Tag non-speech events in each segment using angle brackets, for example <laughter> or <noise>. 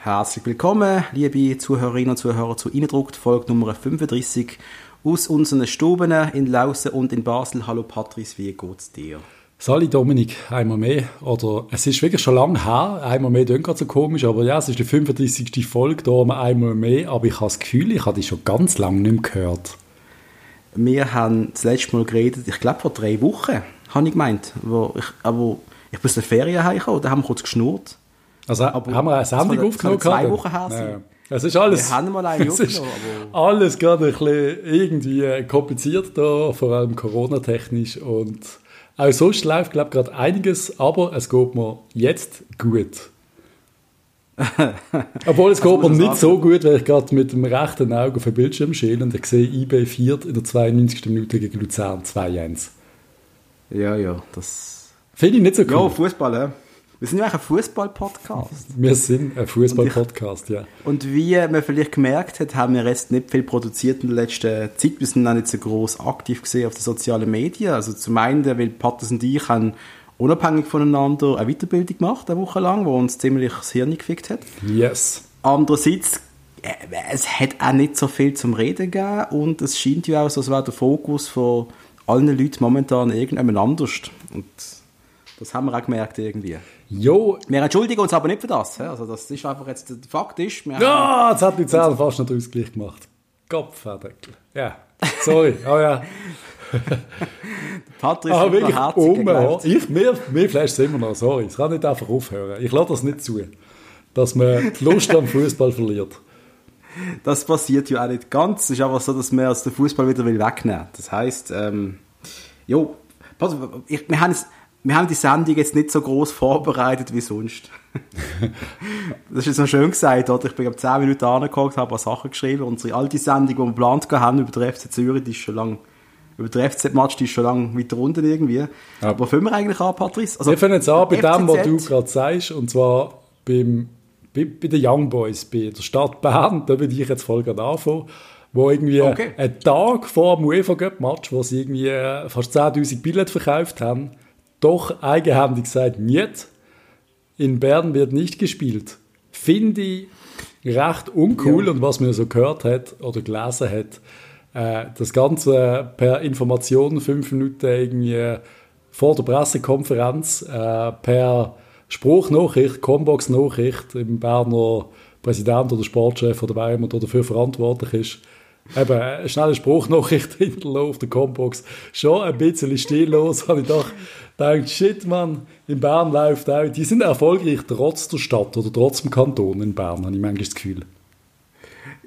Herzlich willkommen, liebe Zuhörerinnen und Zuhörer, zu Innendruckt, Folge Nummer 35 aus unseren Stuben in Lausen und in Basel. Hallo Patrice, wie geht's dir? Sali Dominik, einmal mehr. Oder es ist wirklich schon lange her, einmal mehr klingt gerade so komisch, aber ja, es ist die 35. Folge, da haben wir einmal mehr, aber ich habe das Gefühl, ich habe die schon ganz lange nicht mehr gehört. Wir haben das letzte Mal geredet, ich glaube vor drei Wochen, habe ich gemeint, wo ich, wo ich aus der Ferien heimgekommen, da haben wir kurz geschnurrt. Also aber haben wir eine Sendung aufgenommen? zwei Wochen her sein. Es ist alles, wir haben mal eine <laughs> aufgenommen, alles gerade ein bisschen irgendwie kompliziert da, vor allem Corona-technisch und auch sonst läuft, glaube ich, gerade einiges, aber es geht mir jetzt gut. <laughs> Obwohl es geht mir nicht so gut, weil ich gerade mit dem rechten Auge auf den Bildschirm schiele und ich sehe IB 4 in der 92. Minute gegen Luzern 2-1. Ja, ja, das... Finde ich nicht so cool. Ja, Fußball, ja. Wir sind ja eigentlich ein Fußball-Podcast. Wir sind ein Fußball-Podcast, ja. Und wie man vielleicht gemerkt hat, haben wir jetzt nicht viel produziert in der letzten Zeit. Wir sind auch nicht so groß aktiv gesehen auf den sozialen Medien. Also zum einen, weil Patrice und ich haben unabhängig voneinander eine Weiterbildung gemacht, eine Woche lang, wo uns ziemlich das Hirn gefickt hat. Yes. Andererseits, äh, es hat auch nicht so viel zum Reden gegeben und es scheint ja auch so, als wäre der Fokus von allen Leuten momentan irgendjemand anders. Und das haben wir auch gemerkt irgendwie. Jo. Wir entschuldigen uns aber nicht für das. Also das ist einfach jetzt, der Fakt ist, wir Ja, jetzt hat die Zähne fast noch den Ausgleich gemacht. Kopfverdeckel. Ja, sorry. Oh ja. <laughs> Patrick ah, wirklich um, ich, mir, mir flasht es immer noch, sorry. Es kann nicht einfach aufhören. Ich lasse das nicht zu, dass man die Lust am Fußball verliert. Das passiert ja auch nicht ganz. Es ist einfach so, dass man aus dem Fußball wieder wegnehmen will. Das heisst, ähm, jo, wir haben es wir haben die Sendung jetzt nicht so groß vorbereitet wie sonst. <laughs> das ist jetzt noch schön gesagt, oder? Ich bin ab 10 Minuten angeguckt, habe ein paar Sachen geschrieben. Unsere alte Sendung, die wir geplant haben über den FC Zürich, die ist schon lange über den FZ-Match, die ist schon lange weiter unten irgendwie. Ja. Aber wo fangen wir eigentlich an, Patrice? Also, wir fangen jetzt an bei dem, was du gerade sagst, und zwar beim, bei, bei den Young Boys, bei der Stadt Bern, da würde ich jetzt voll gerade anfangen wo irgendwie okay. einen Tag vor dem UEFA Cup Match, wo sie irgendwie fast 10.000 Billets verkauft haben, doch eigenhändig gesagt, nicht. In Bern wird nicht gespielt. Finde ich recht uncool ja. und was man so gehört hat oder gelesen hat, äh, das Ganze per Information fünf Minuten irgendwie vor der Pressekonferenz äh, per Spruchnachricht, Combox-Nachricht im Berner Präsident oder Sportchef oder wer immer dafür verantwortlich ist, eben eine schnelle Spruchnachricht hinterlassen auf der Combox. Schon ein bisschen stillos, habe ich doch denkt, shit, man, in Bern läuft auch. Die sind erfolgreich trotz der Stadt oder trotz dem Kanton in Bern, habe ich manchmal das Gefühl.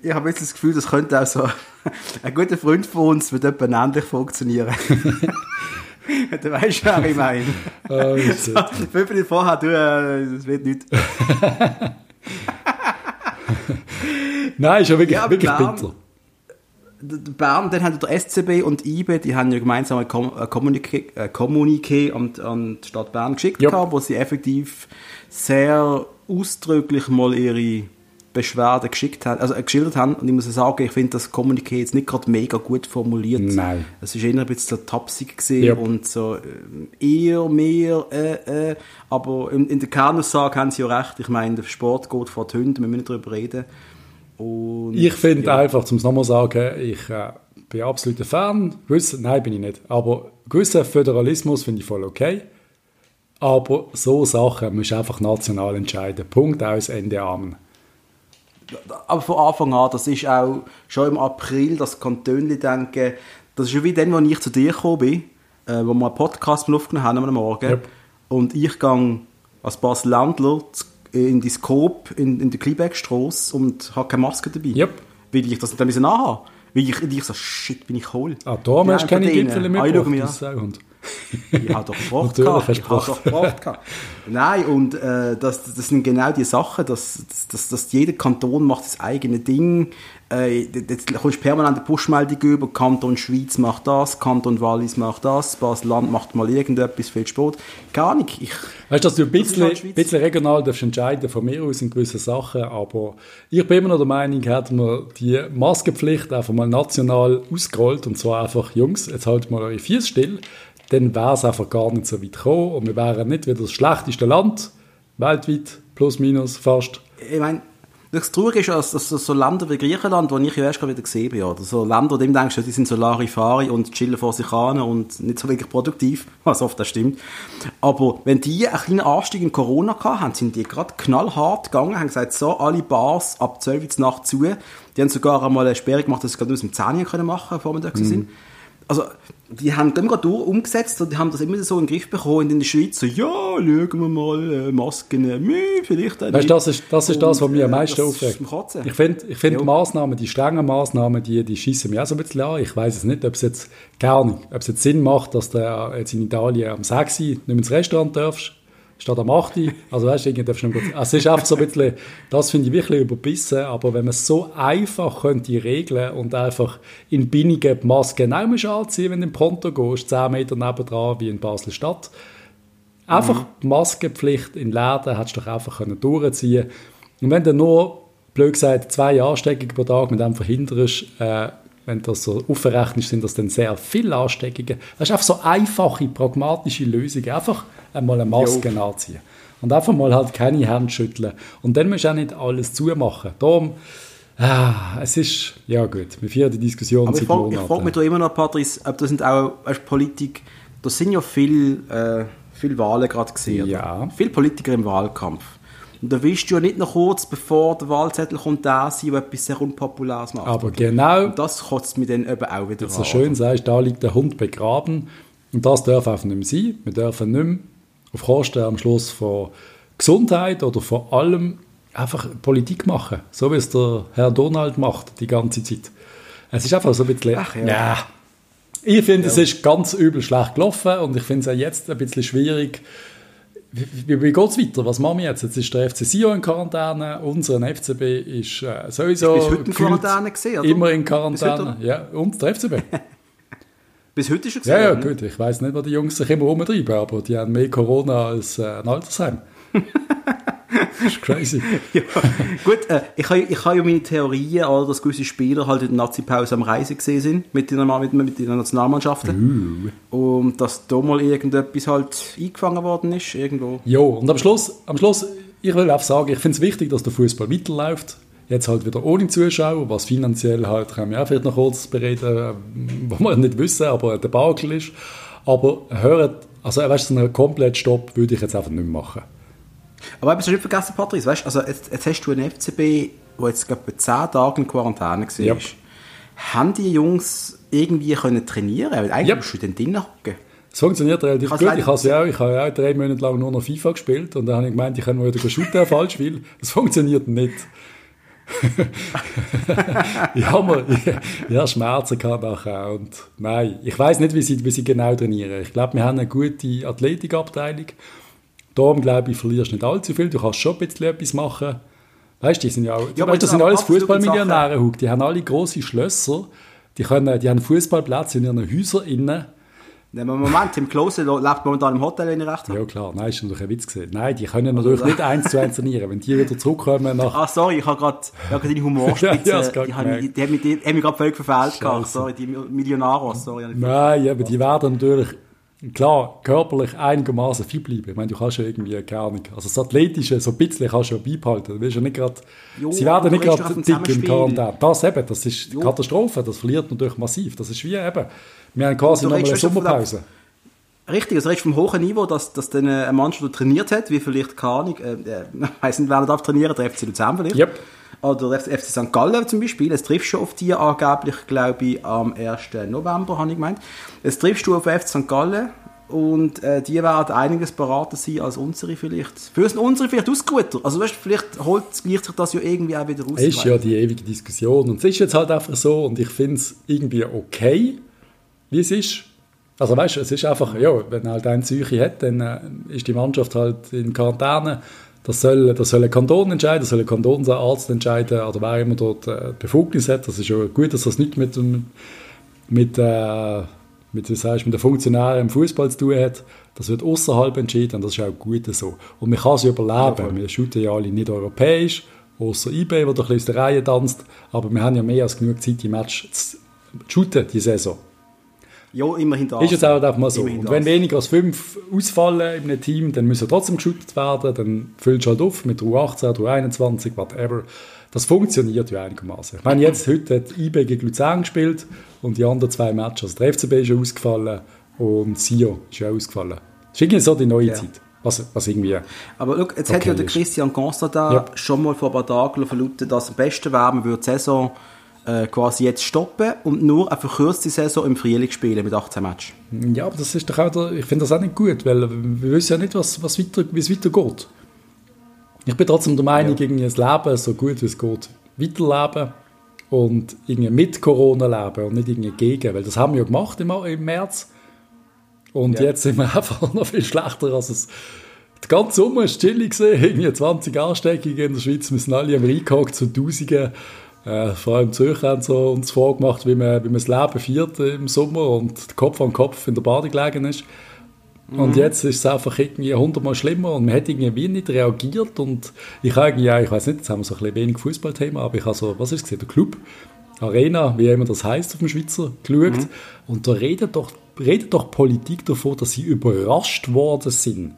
Ich habe jetzt das Gefühl, das könnte auch so <laughs> ein guter Freund von uns wird etwa ähnlich funktionieren. <laughs> du weißt, was ich meine. <laughs> Oh, so, fünf Minuten vorher, du, äh, das wird nicht. Nein, ist ja wirklich, ja, wirklich bitter. Bern, dann hat der SCB und IBE, die haben ja gemeinsam ein Kommuniqué, Kommuniqué an, an die Stadt Bern geschickt, yep. gehabt, wo sie effektiv sehr ausdrücklich mal ihre Beschwerden geschickt haben, also äh, geschildert haben. Und ich muss sagen, ich finde das Kommuniqué jetzt nicht gerade mega gut formuliert. Nein. Es ist eher ein bisschen so tapsig gesehen yep. und so äh, eher, mehr, äh, äh. Aber in, in der Kernaussage haben sie ja recht. Ich meine, der Sport geht vor die Hunde, wir müssen nicht darüber reden. Und, ich finde ja. einfach, um es nochmal sagen, ich äh, bin absoluter Fan. Gewiss, nein, bin ich nicht. Aber gewisser Föderalismus finde ich voll okay. Aber so Sachen muss einfach national entscheiden. Punkt aus, Ende an. Aber von Anfang an, das ist auch schon im April, das Kantönli denken, das ist wie dann, als ich zu dir gekommen bin, äh, wo wir einen Podcast aufgenommen haben am Morgen. Yep. Und ich gehe als Basel-Ländler in die Scope in, in der Kleebergstrasse und habe keine Maske dabei. Yep. Weil ich das nicht anhaben musste. Weil ich, ich so, shit, bin ich hohl. Ah, da <laughs> hast du keine Gipfel mehr ich habe doch gebraucht. ich habe doch gebraucht. Nein, und äh, das, das sind genau die Sachen, dass, dass, dass jeder Kanton macht das eigene Ding. Äh, jetzt kommst du permanent eine Push-Meldung über, Kanton Schweiz macht das, Kanton Wallis macht das, Basel-Land macht mal irgendetwas, viel Sport. Gar nicht. Ich, weißt du, dass du ein bisschen, halt bisschen regional darfst entscheiden von mir aus in gewissen Sachen, aber ich bin immer noch der Meinung, hätten wir die Maskenpflicht einfach mal national ausgerollt und zwar einfach, Jungs, jetzt haltet mal eure Füße still, dann wäre es einfach gar nicht so weit gekommen und wir wären nicht wieder das schlechteste Land weltweit, plus minus fast. Ich meine, das Traurige ist, dass, dass so Länder wie Griechenland, wo ich ja erst wieder gesehen bin, oder so Länder, die denkst, die sind so Larifari und chillen vor sich an und nicht so wirklich produktiv, <laughs> was oft das stimmt. Aber wenn die einen kleinen Anstieg in Corona hatten, sind die gerade knallhart gegangen, haben gesagt, so, alle Bars ab 12 Uhr Nacht zu. Die haben sogar einmal eine Sperre gemacht, dass sie gerade aus dem 10 können machen können, bevor wir da mhm. sind also die haben immer durch umgesetzt und die haben das immer so in den Griff bekommen in der Schweiz. So, ja, schauen wir mal, äh, Masken, äh, vielleicht auch weißt, das ist das, ist das was mich am meisten aufregt. Ich finde ich find ja. die Massnahmen, die strengen Massnahmen, die, die schießen mich auch so ein bisschen an. Ich weiß es nicht, ob es jetzt gar nicht, ob es jetzt Sinn macht, dass du jetzt in Italien am 6 nicht mehr ins Restaurant darfst statt am 8. Also weißt du, darfst du noch gut, also es ist einfach so ein bisschen, das finde ich wirklich überbissen, aber wenn man es so einfach könnte regeln und einfach in Binningen die Maske genau musst anziehen, wenn du im Ponto gehst, 10 Meter nebendran, wie in Basel-Stadt. Einfach mhm. die Maskenpflicht in Läden hättest du doch einfach können durchziehen Und wenn du nur, blöd gesagt, zwei Ansteckungen pro Tag mit dem verhinderst, äh, wenn das so aufrechnest, sind das dann sehr viele Ansteckungen. Das ist einfach so einfache, pragmatische Lösung. Einfach einmal eine Maske jo. anziehen. Und einfach mal halt keine Hände schütteln. Und dann musst du auch nicht alles zumachen. Darum, ah, es ist, ja gut, wir führen die Diskussion Aber seit ich frage, Ich frage mich da immer noch, Patrice, ob das sind auch, weißt, Politik, da sind ja viele äh, viel Wahlen gerade gesehen. Ja. Viele Politiker im Wahlkampf. Und da willst du ja nicht noch kurz, bevor der Wahlzettel kommt, da sein, der etwas sehr Unpopuläres macht. Aber genau. Und das kotzt mich dann eben auch wieder an. So schön sagst, da liegt der Hund begraben. Und das darf einfach nicht mehr sein. Wir dürfen nicht mehr auf Kosten am Schluss von Gesundheit oder vor allem einfach Politik machen, so wie es der Herr Donald macht die ganze Zeit. Es ist einfach so ein bisschen, Ach, ja. ja. Ich finde, ja. es ist ganz übel schlecht gelaufen und ich finde es auch jetzt ein bisschen schwierig. Wie, wie, geht es weiter? Was machen wir jetzt? Jetzt ist der FC Sion in Quarantäne, unser FCB ist äh, sowieso ist heute in Quarantäne gesehen, oder? immer in Quarantäne. Ja, und der FCB. <laughs> Bis heute schon gesehen? Ja, ja, gut. Ich weiß nicht, was die Jungs sich immer rumtreiben, aber die haben mehr Corona als äh, ein Altersheim. <laughs> das ist crazy. <laughs> ja, gut, äh, ich habe ich ha ja meine Theorien, oder, dass gewisse Spieler halt in der Nazi-Pause am Reisen gesehen sind mit den, mit, mit den Nationalmannschaften. Uh. Und dass da mal irgendetwas halt eingefangen worden ist. Irgendwo. Ja, und am Schluss, am Schluss, ich will auch sagen, ich finde es wichtig, dass der Fußball weiterläuft. Jetzt halt wieder ohne Zuschauer, was finanziell halt, können wir auch vielleicht noch kurz bereden, was wir nicht wissen, aber der Bakel ist. Aber hört, also weißt du, so einen kompletten Stopp würde ich jetzt einfach nicht machen. Aber hast du nicht vergessen, Patrice, weißt, also jetzt, jetzt hast du einen FCB, der jetzt ich 10 Tage in Quarantäne war. Yep. Haben die Jungs irgendwie können trainieren? Weil eigentlich yep. musst du dann drinnen hocken. Es funktioniert relativ gut. Ich habe ja auch, ich habe ja auch drei Monate lang nur noch FIFA gespielt und dann habe ich gemeint, ich kann mal wieder shooten falsch spielen. Das funktioniert nicht. ja, man, ja, Schmerzen kann nachher. Und nein, ich weiß nicht, wie sie, wie sie genau trainieren. Ich glaube, wir haben eine gute Athletikabteilung. Darum glaube ich, verlierst du nicht allzu viel. Du kannst schon ein bisschen etwas machen. Weißt du, die sind ja auch, ja, weißt, das sind alles Fußballmillionäre, die haben alle große Schlösser. Die, können, die haben Fußballplätze in ihren Häusern innen Nein, Moment, Tim Klose lebt momentan im Hotel, wenn ich recht habe. Ja klar, nein, ist natürlich ein Witz gesehen. Nein, die können natürlich also, nicht eins zu eins trainieren. Wenn die wieder zurückkommen nach... Ah, sorry, ich habe gerade ja, deine Humorspitze, <laughs> ja, die, haben, die, haben mich, die haben mich gerade völlig verfehlt. Sorry, die Millionaros, sorry. Nein, aber die werden natürlich klar, körperlich einigermaßen fit bleiben. Ich meine, du kannst ja irgendwie, keine Ahnung, also das Athletische, so ein bisschen kannst du ja beibehalten. Du willst ja nicht grad, sie werden nicht gerade dick im Quarantäne. Das eben, das ist jo. Katastrophe, das verliert natürlich massiv. Das ist wie eben, wir haben quasi nochmal eine Sommerpause. Richtig, also redest vom hohen Niveau, dass, dass dann eine Mannschaft trainiert hat, wie vielleicht, keine Ahnung, äh, äh, <laughs> weiss nicht, wer darf trainieren, der FC Luzern vielleicht. Yep. Oder der FC St. Gallen zum Beispiel, es trifft schon auf die angeblich, glaube ich, am 1. November, habe ich gemeint. Es triffst du auf FC St. Gallen und äh, die werden einiges beraten sein als unsere vielleicht. Für unsere vielleicht ausgeruhter. Also weißt, vielleicht holt gleicht sich das ja irgendwie auch wieder raus. Es ist ja die ewige Diskussion und es ist jetzt halt einfach so und ich finde es irgendwie okay, wie es ist. Also weißt du, es ist einfach, ja, wenn halt ein Psyche hat, dann äh, ist die Mannschaft halt in Quarantäne. Das soll, das soll ein Kanton entscheiden, das soll ein Kantonsarzt entscheiden, oder wer immer dort äh, Befugnis hat. Das ist ja gut, dass das nicht mit, mit, äh, mit, wie sagst, mit den Funktionären im Fußball zu tun hat. Das wird außerhalb entschieden und das ist auch gut so. Und man kann es überleben. Ja, wir shooten ja alle nicht europäisch, außer eBay, der ein bisschen aus der Reihe tanzt. Aber wir haben ja mehr als genug Zeit, die Match zu shooten, die Saison. Ja, immerhin das. Ist es auch einfach mal so. und wenn weniger als fünf ausfallen in einem Team, dann müssen trotzdem geschüttet werden, dann füllst du halt auf mit U18, U21, whatever. Das funktioniert ja einigermaßen. Ich meine, jetzt, heute hat IB gegen Luzern gespielt und die anderen zwei Matches, also der FCB ist ja ausgefallen und Sio ist ja ausgefallen. Das ist irgendwie so die neue ja. Zeit. Was, was irgendwie Aber look, jetzt okay hat ja der Christian Constantin ja. schon mal vor ein paar Tagen verlauten, dass am besten wäre, man würde die Saison äh, quasi jetzt stoppen und nur eine verkürzte Saison im Frühling spielen mit 18 Matches. Ja, aber das ist doch auch, der, ich finde das auch nicht gut, weil wir wissen ja nicht, was, was weiter, wie es weitergeht. Ich bin trotzdem der Meinung, ja. irgendwie das Leben so gut wie es geht weiterleben und irgendwie mit Corona leben und nicht irgendwie gegen, weil das haben wir ja gemacht im, im März und ja. jetzt sind wir <laughs> einfach noch viel schlechter als es der ganze Sommer war chillig gewesen, irgendwie 20 Ansteckungen in der Schweiz, wir sind alle am Reingehockt zu Tausenden äh, vor allem Zürcher haben so uns vorgemacht, wie man, wie man das Leben feiert im Sommer und Kopf an Kopf in der Bade gelegen ist. Und mhm. jetzt ist es einfach irgendwie hundertmal schlimmer und man hat irgendwie nicht reagiert und ich habe irgendwie, ich weiß nicht, jetzt haben wir so ein bisschen wenig Fußballthema, aber ich habe so, was ist es, der Club, Arena, wie immer das heißt auf dem Schweizer, geschaut mhm. und da redet doch, redet doch Politik davon, dass sie überrascht worden sind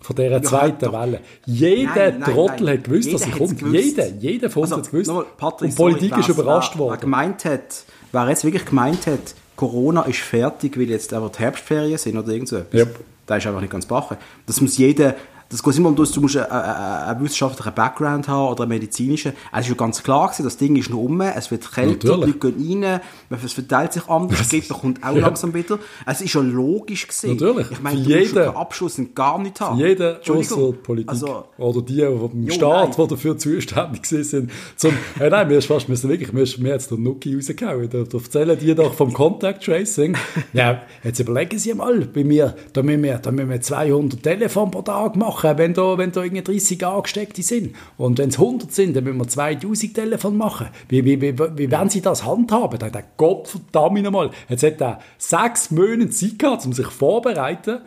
von dieser zweiten ja, Welle. Jeder nein, nein, Trottel nein. hat gewusst, jeder dass sie kommt. Jeder, jeder von uns also, hat gewusst. Mal, Patrick, und Politik sorry, ist überrascht wer, worden. Wer gemeint hat, wer jetzt wirklich gemeint hat, Corona ist fertig, weil jetzt aber die Herbstferien sind oder irgend so etwas, yep. da ist einfach nicht ganz bache. Das muss jeder das geht immer um das, du musst einen, einen wissenschaftlichen Background haben oder einen medizinischen. Es ist ja ganz klar gewesen, das Ding ist noch um, es wird kälter, die Leute gehen rein, es verteilt sich anders, die Gegner kommt auch ja. langsam wieder. Es ist ja logisch gewesen. Natürlich. Ich meine, du musst den Abschluss gar nicht haben. Jeder außer Politik also, oder die vom jo, Staat, die dafür zuständig sind. Zum, äh, nein, ist fast, wir wirklich, mir ist mir jetzt der Nuki rausgehauen. Da, da erzählen die doch vom Contact Tracing. ja, jetzt überlegen Sie mal, bei mir, da müssen wir, da müssen wir 200 Telefon pro Tag machen machen, wenn da, wenn da irgendwie 30 Angesteckte sind. Und wenn es 100 sind, dann müssen wir 2000 Telefon machen. Wie, wie, wie, wie werden Sie das handhaben? Da hat Gott verdammt nochmal, jetzt hat er sechs Monate Zeit gehabt, um sich vorzubereiten.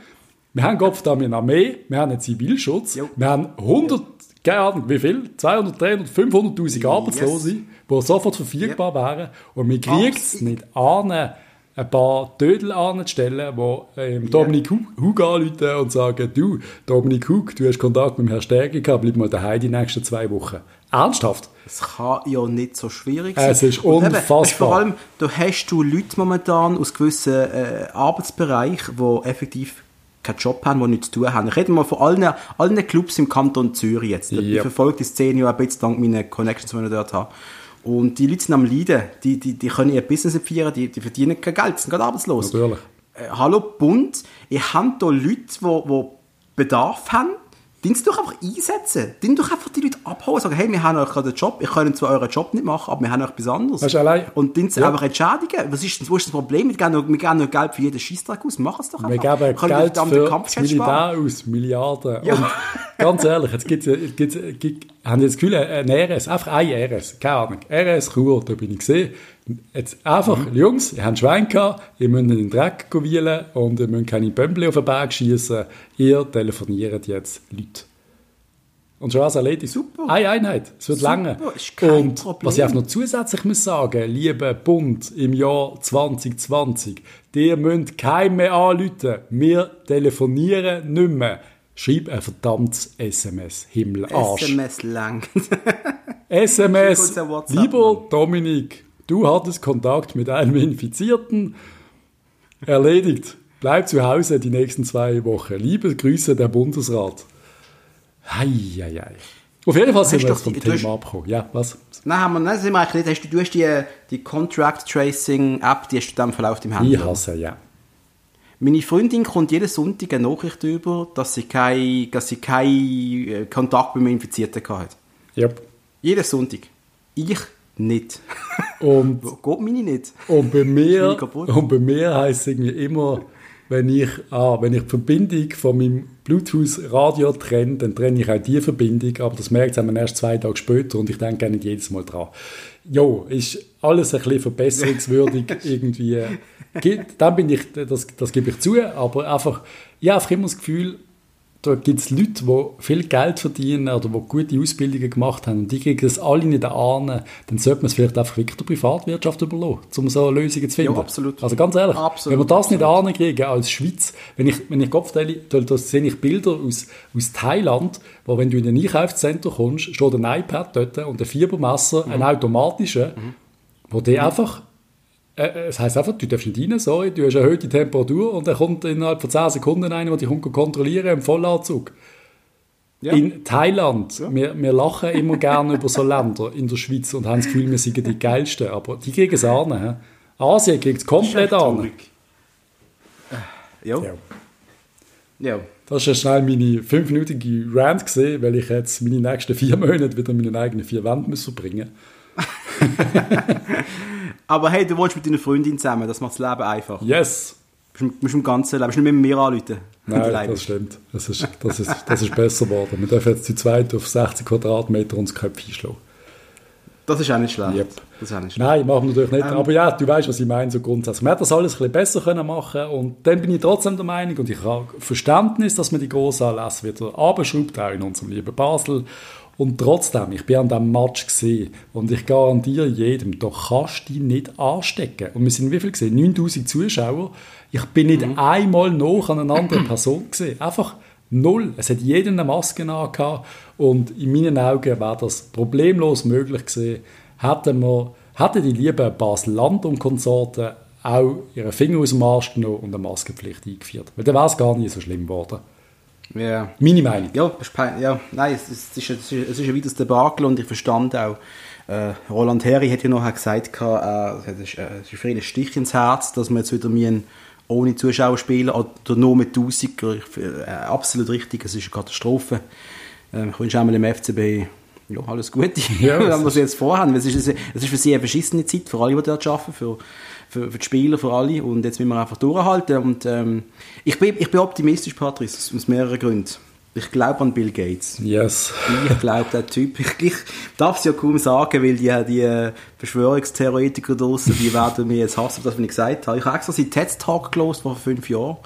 Wir haben Gott verdammt eine Armee, wir haben einen Zivilschutz, jo. wir haben 100, keine Ahnung, wie viel? 200, 300, 500'000 Arbeitslose, yes. die sofort verfügbar yep. wären. Und wir kriegen es nicht an, ein paar Tödel anzustellen, die ähm, Dominik yeah. Hug anrufen und sagen, du, Dominik Hug, du hast Kontakt mit dem Herrn Stärke gehabt, bleib mal daheim die nächsten zwei Wochen. Ernsthaft? Es kann ja nicht so schwierig sein. Es ist unfassbar. Eben, vor allem, da hast du Leute momentan aus gewissen äh, Arbeitsbereichen, die effektiv keinen Job haben, die nichts zu tun haben. Ich rede mal von allen, allen Clubs im Kanton Zürich jetzt. Yep. Ich verfolge die Szene ja ein bisschen dank meiner Connections, die ich dort habe. Und die Leute sind am Leiden. Die, die, die können ihr Business nicht feiern, die, die verdienen kein Geld, sind gerade arbeitslos. Natürlich. Äh, hallo Bund, ihr habt hier Leute, die, die Bedarf haben den doch einfach einsetzen. Den doch einfach die Leute abholen und sagen, hey, wir haben euch gerade einen Job, ich kann zwar euren Job nicht machen, aber wir haben euch etwas anderes. Weißt du, allein, und den ja. einfach entschädigen. Was ist, wo ist das Problem? Wir geben noch, wir geben noch Geld für jeden Scheissdreck aus, machen es doch einfach. Wir geben Geld für das Militär aus, Milliarden. Ja. Und ganz ehrlich, jetzt gibt's, gibt's, gibt's, haben jetzt das Gefühl, ein RS, einfach ein RS, keine Ahnung, RS Chur, da bin ich gesehen, Jetzt einfach, mhm. Jungs, ihr habt Schwein gehabt, ihr müsst in den Dreck wählen und ihr müsst keine Bömbel auf den Berg schießen. Ihr telefoniert jetzt Leute. Und schon was erledigt. Super. Eine Einheit. Es wird Super. lange. Und Problem. was ich auch noch zusätzlich muss sagen, lieber Bund im Jahr 2020, ihr müsst keinen mehr anrufen. Wir telefonieren nicht mehr. Schreib ein verdammtes SMS. Himmel, Arsch. SMS lang. SMS. Lieber Dominik, Du hattest Kontakt mit einem Infizierten. Erledigt. Bleib zu Hause die nächsten zwei Wochen. Liebe Grüße, der Bundesrat. Heieiei. Auf jeden Fall sind wir jetzt vom Thema hast, abgekommen. Ja, was? Nein, haben wir, nein, sind wir eigentlich nicht. Hast du, du hast die, die Contract Tracing App, die hast du dann verlauft im Handy. Ich hasse, ja. Meine Freundin kommt jeden Sonntag eine Nachricht über, dass sie keinen kein äh, Kontakt mit einem Infizierten hatte. Yep. Jeden Sonntag. Ich nicht. <laughs> Und, Geht meine nicht. Und bei <laughs> mir, und bei mir heisst es irgendwie immer, wenn ich, ah, wenn ich die Verbindung von meinem Bluetooth-Radio trenne, dann trenne ich auch die Verbindung, aber das merkt man erst zwei Tage später und ich denke nicht jedes Mal dran. Jo, ist alles ein bisschen verbesserungswürdig <laughs> irgendwie. Dann bin ich, das, das gebe ich zu, aber einfach, ich habe einfach immer das Gefühl, da gibt es Leute, die viel Geld verdienen oder die gute Ausbildungen gemacht haben und die kriegen das alle nicht an, dann sollte man es vielleicht einfach wirklich der Privatwirtschaft überlassen, um so Lösungen zu finden. Ja, absolut. Also ganz ehrlich, absolut, wenn wir das nicht ankriegen als Schweiz, wenn ich, wenn ich Kopf teile, da sehe ich Bilder aus, aus Thailand, wo wenn du in ein Einkaufszentrum kommst, steht ein iPad dort und ein Fiebermesser, mhm. ein automatischer, mhm. wo der mhm. einfach es heisst einfach, du darfst nicht rein, sorry, du hast eine erhöhte Temperatur und er kommt innerhalb von 10 Sekunden rein, der dich kontrollieren im Vollanzug. Ja. In Thailand, ja. wir, wir lachen immer gerne über so Länder in der Schweiz und haben das Gefühl, wir sind die Geilsten, aber die kriegen es an. He? Asien kriegt es komplett an. Ja. ja. ja. Das war schnell meine fünfminütige Rant gesehen, weil ich jetzt meine nächsten vier Monate wieder meine eigenen vier Wände verbringen <laughs> Aber hey, du wohnst mit deiner Freundin zusammen, das macht das Leben einfach. Yes. Du musst im ganzen Leben, du nicht mit mir anrufen. Nein, das stimmt. Das ist, das, ist, das ist besser geworden. Wir dürfen jetzt die zweite auf 60 Quadratmeter uns Köpfe einschlagen. Das ist auch nicht schlecht. Yep. Das ist auch nicht schlecht. Nein, machen wir natürlich nicht. Ähm, Aber ja, du weißt, was ich meine, so grundsätzlich. Man hätte das alles ein bisschen besser können machen und dann bin ich trotzdem der Meinung und ich habe Verständnis, dass man die Grossanlässe wieder abschraubt, auch in unserem lieben Basel und trotzdem, ich bin an diesem Match gesehen und ich garantiere jedem, da kannst du dich nicht anstecken. Und wir sind wie viel gesehen? 9000 Zuschauer. Ich bin nicht mhm. einmal noch an einer anderen Person gesehen. Einfach null. Es hat jeder eine Maske angehabt und in meinen Augen wäre das problemlos möglich gewesen, hätten wir, hätten die lieben Basel-Land und Konsorten auch ihren Finger aus dem Arsch genommen und eine Maskenpflicht eingeführt. Weil dann wäre es gar nicht so schlimm geworden. Ja. Meine Meinung. Ja, ja nein, es, ist, es, ist, es ist ein weiteres Debakel und ich verstand auch, äh, Roland Herri hat ja noch gesagt, äh, es, ist, äh, es ist für ihn ein Stich ins Herz, dass wir jetzt wieder müssen, ohne Zuschauer spielen oder nur mit 1000 äh, absolut richtig, es ist eine Katastrophe. Äh, ich wünsche einmal im FCB ja, alles Gute, <laughs> ja, wenn wir es jetzt vorhaben. Es ist, es ist für sie eine beschissene Zeit, für alle, die dort arbeiten, für für, für die Spieler, für alle. Und jetzt müssen wir einfach durchhalten. Und ähm, ich, bin, ich bin optimistisch, Patrice, aus mehreren Gründen. Ich glaube an Bill Gates. Yes. Ich glaube, der Typ, ich, ich darf es ja kaum sagen, weil die, die Verschwörungstheoretiker draussen, die werden mir jetzt hassen, dass ich gesagt habe. Ich habe extra seinen TED-Talk gelost vor fünf Jahren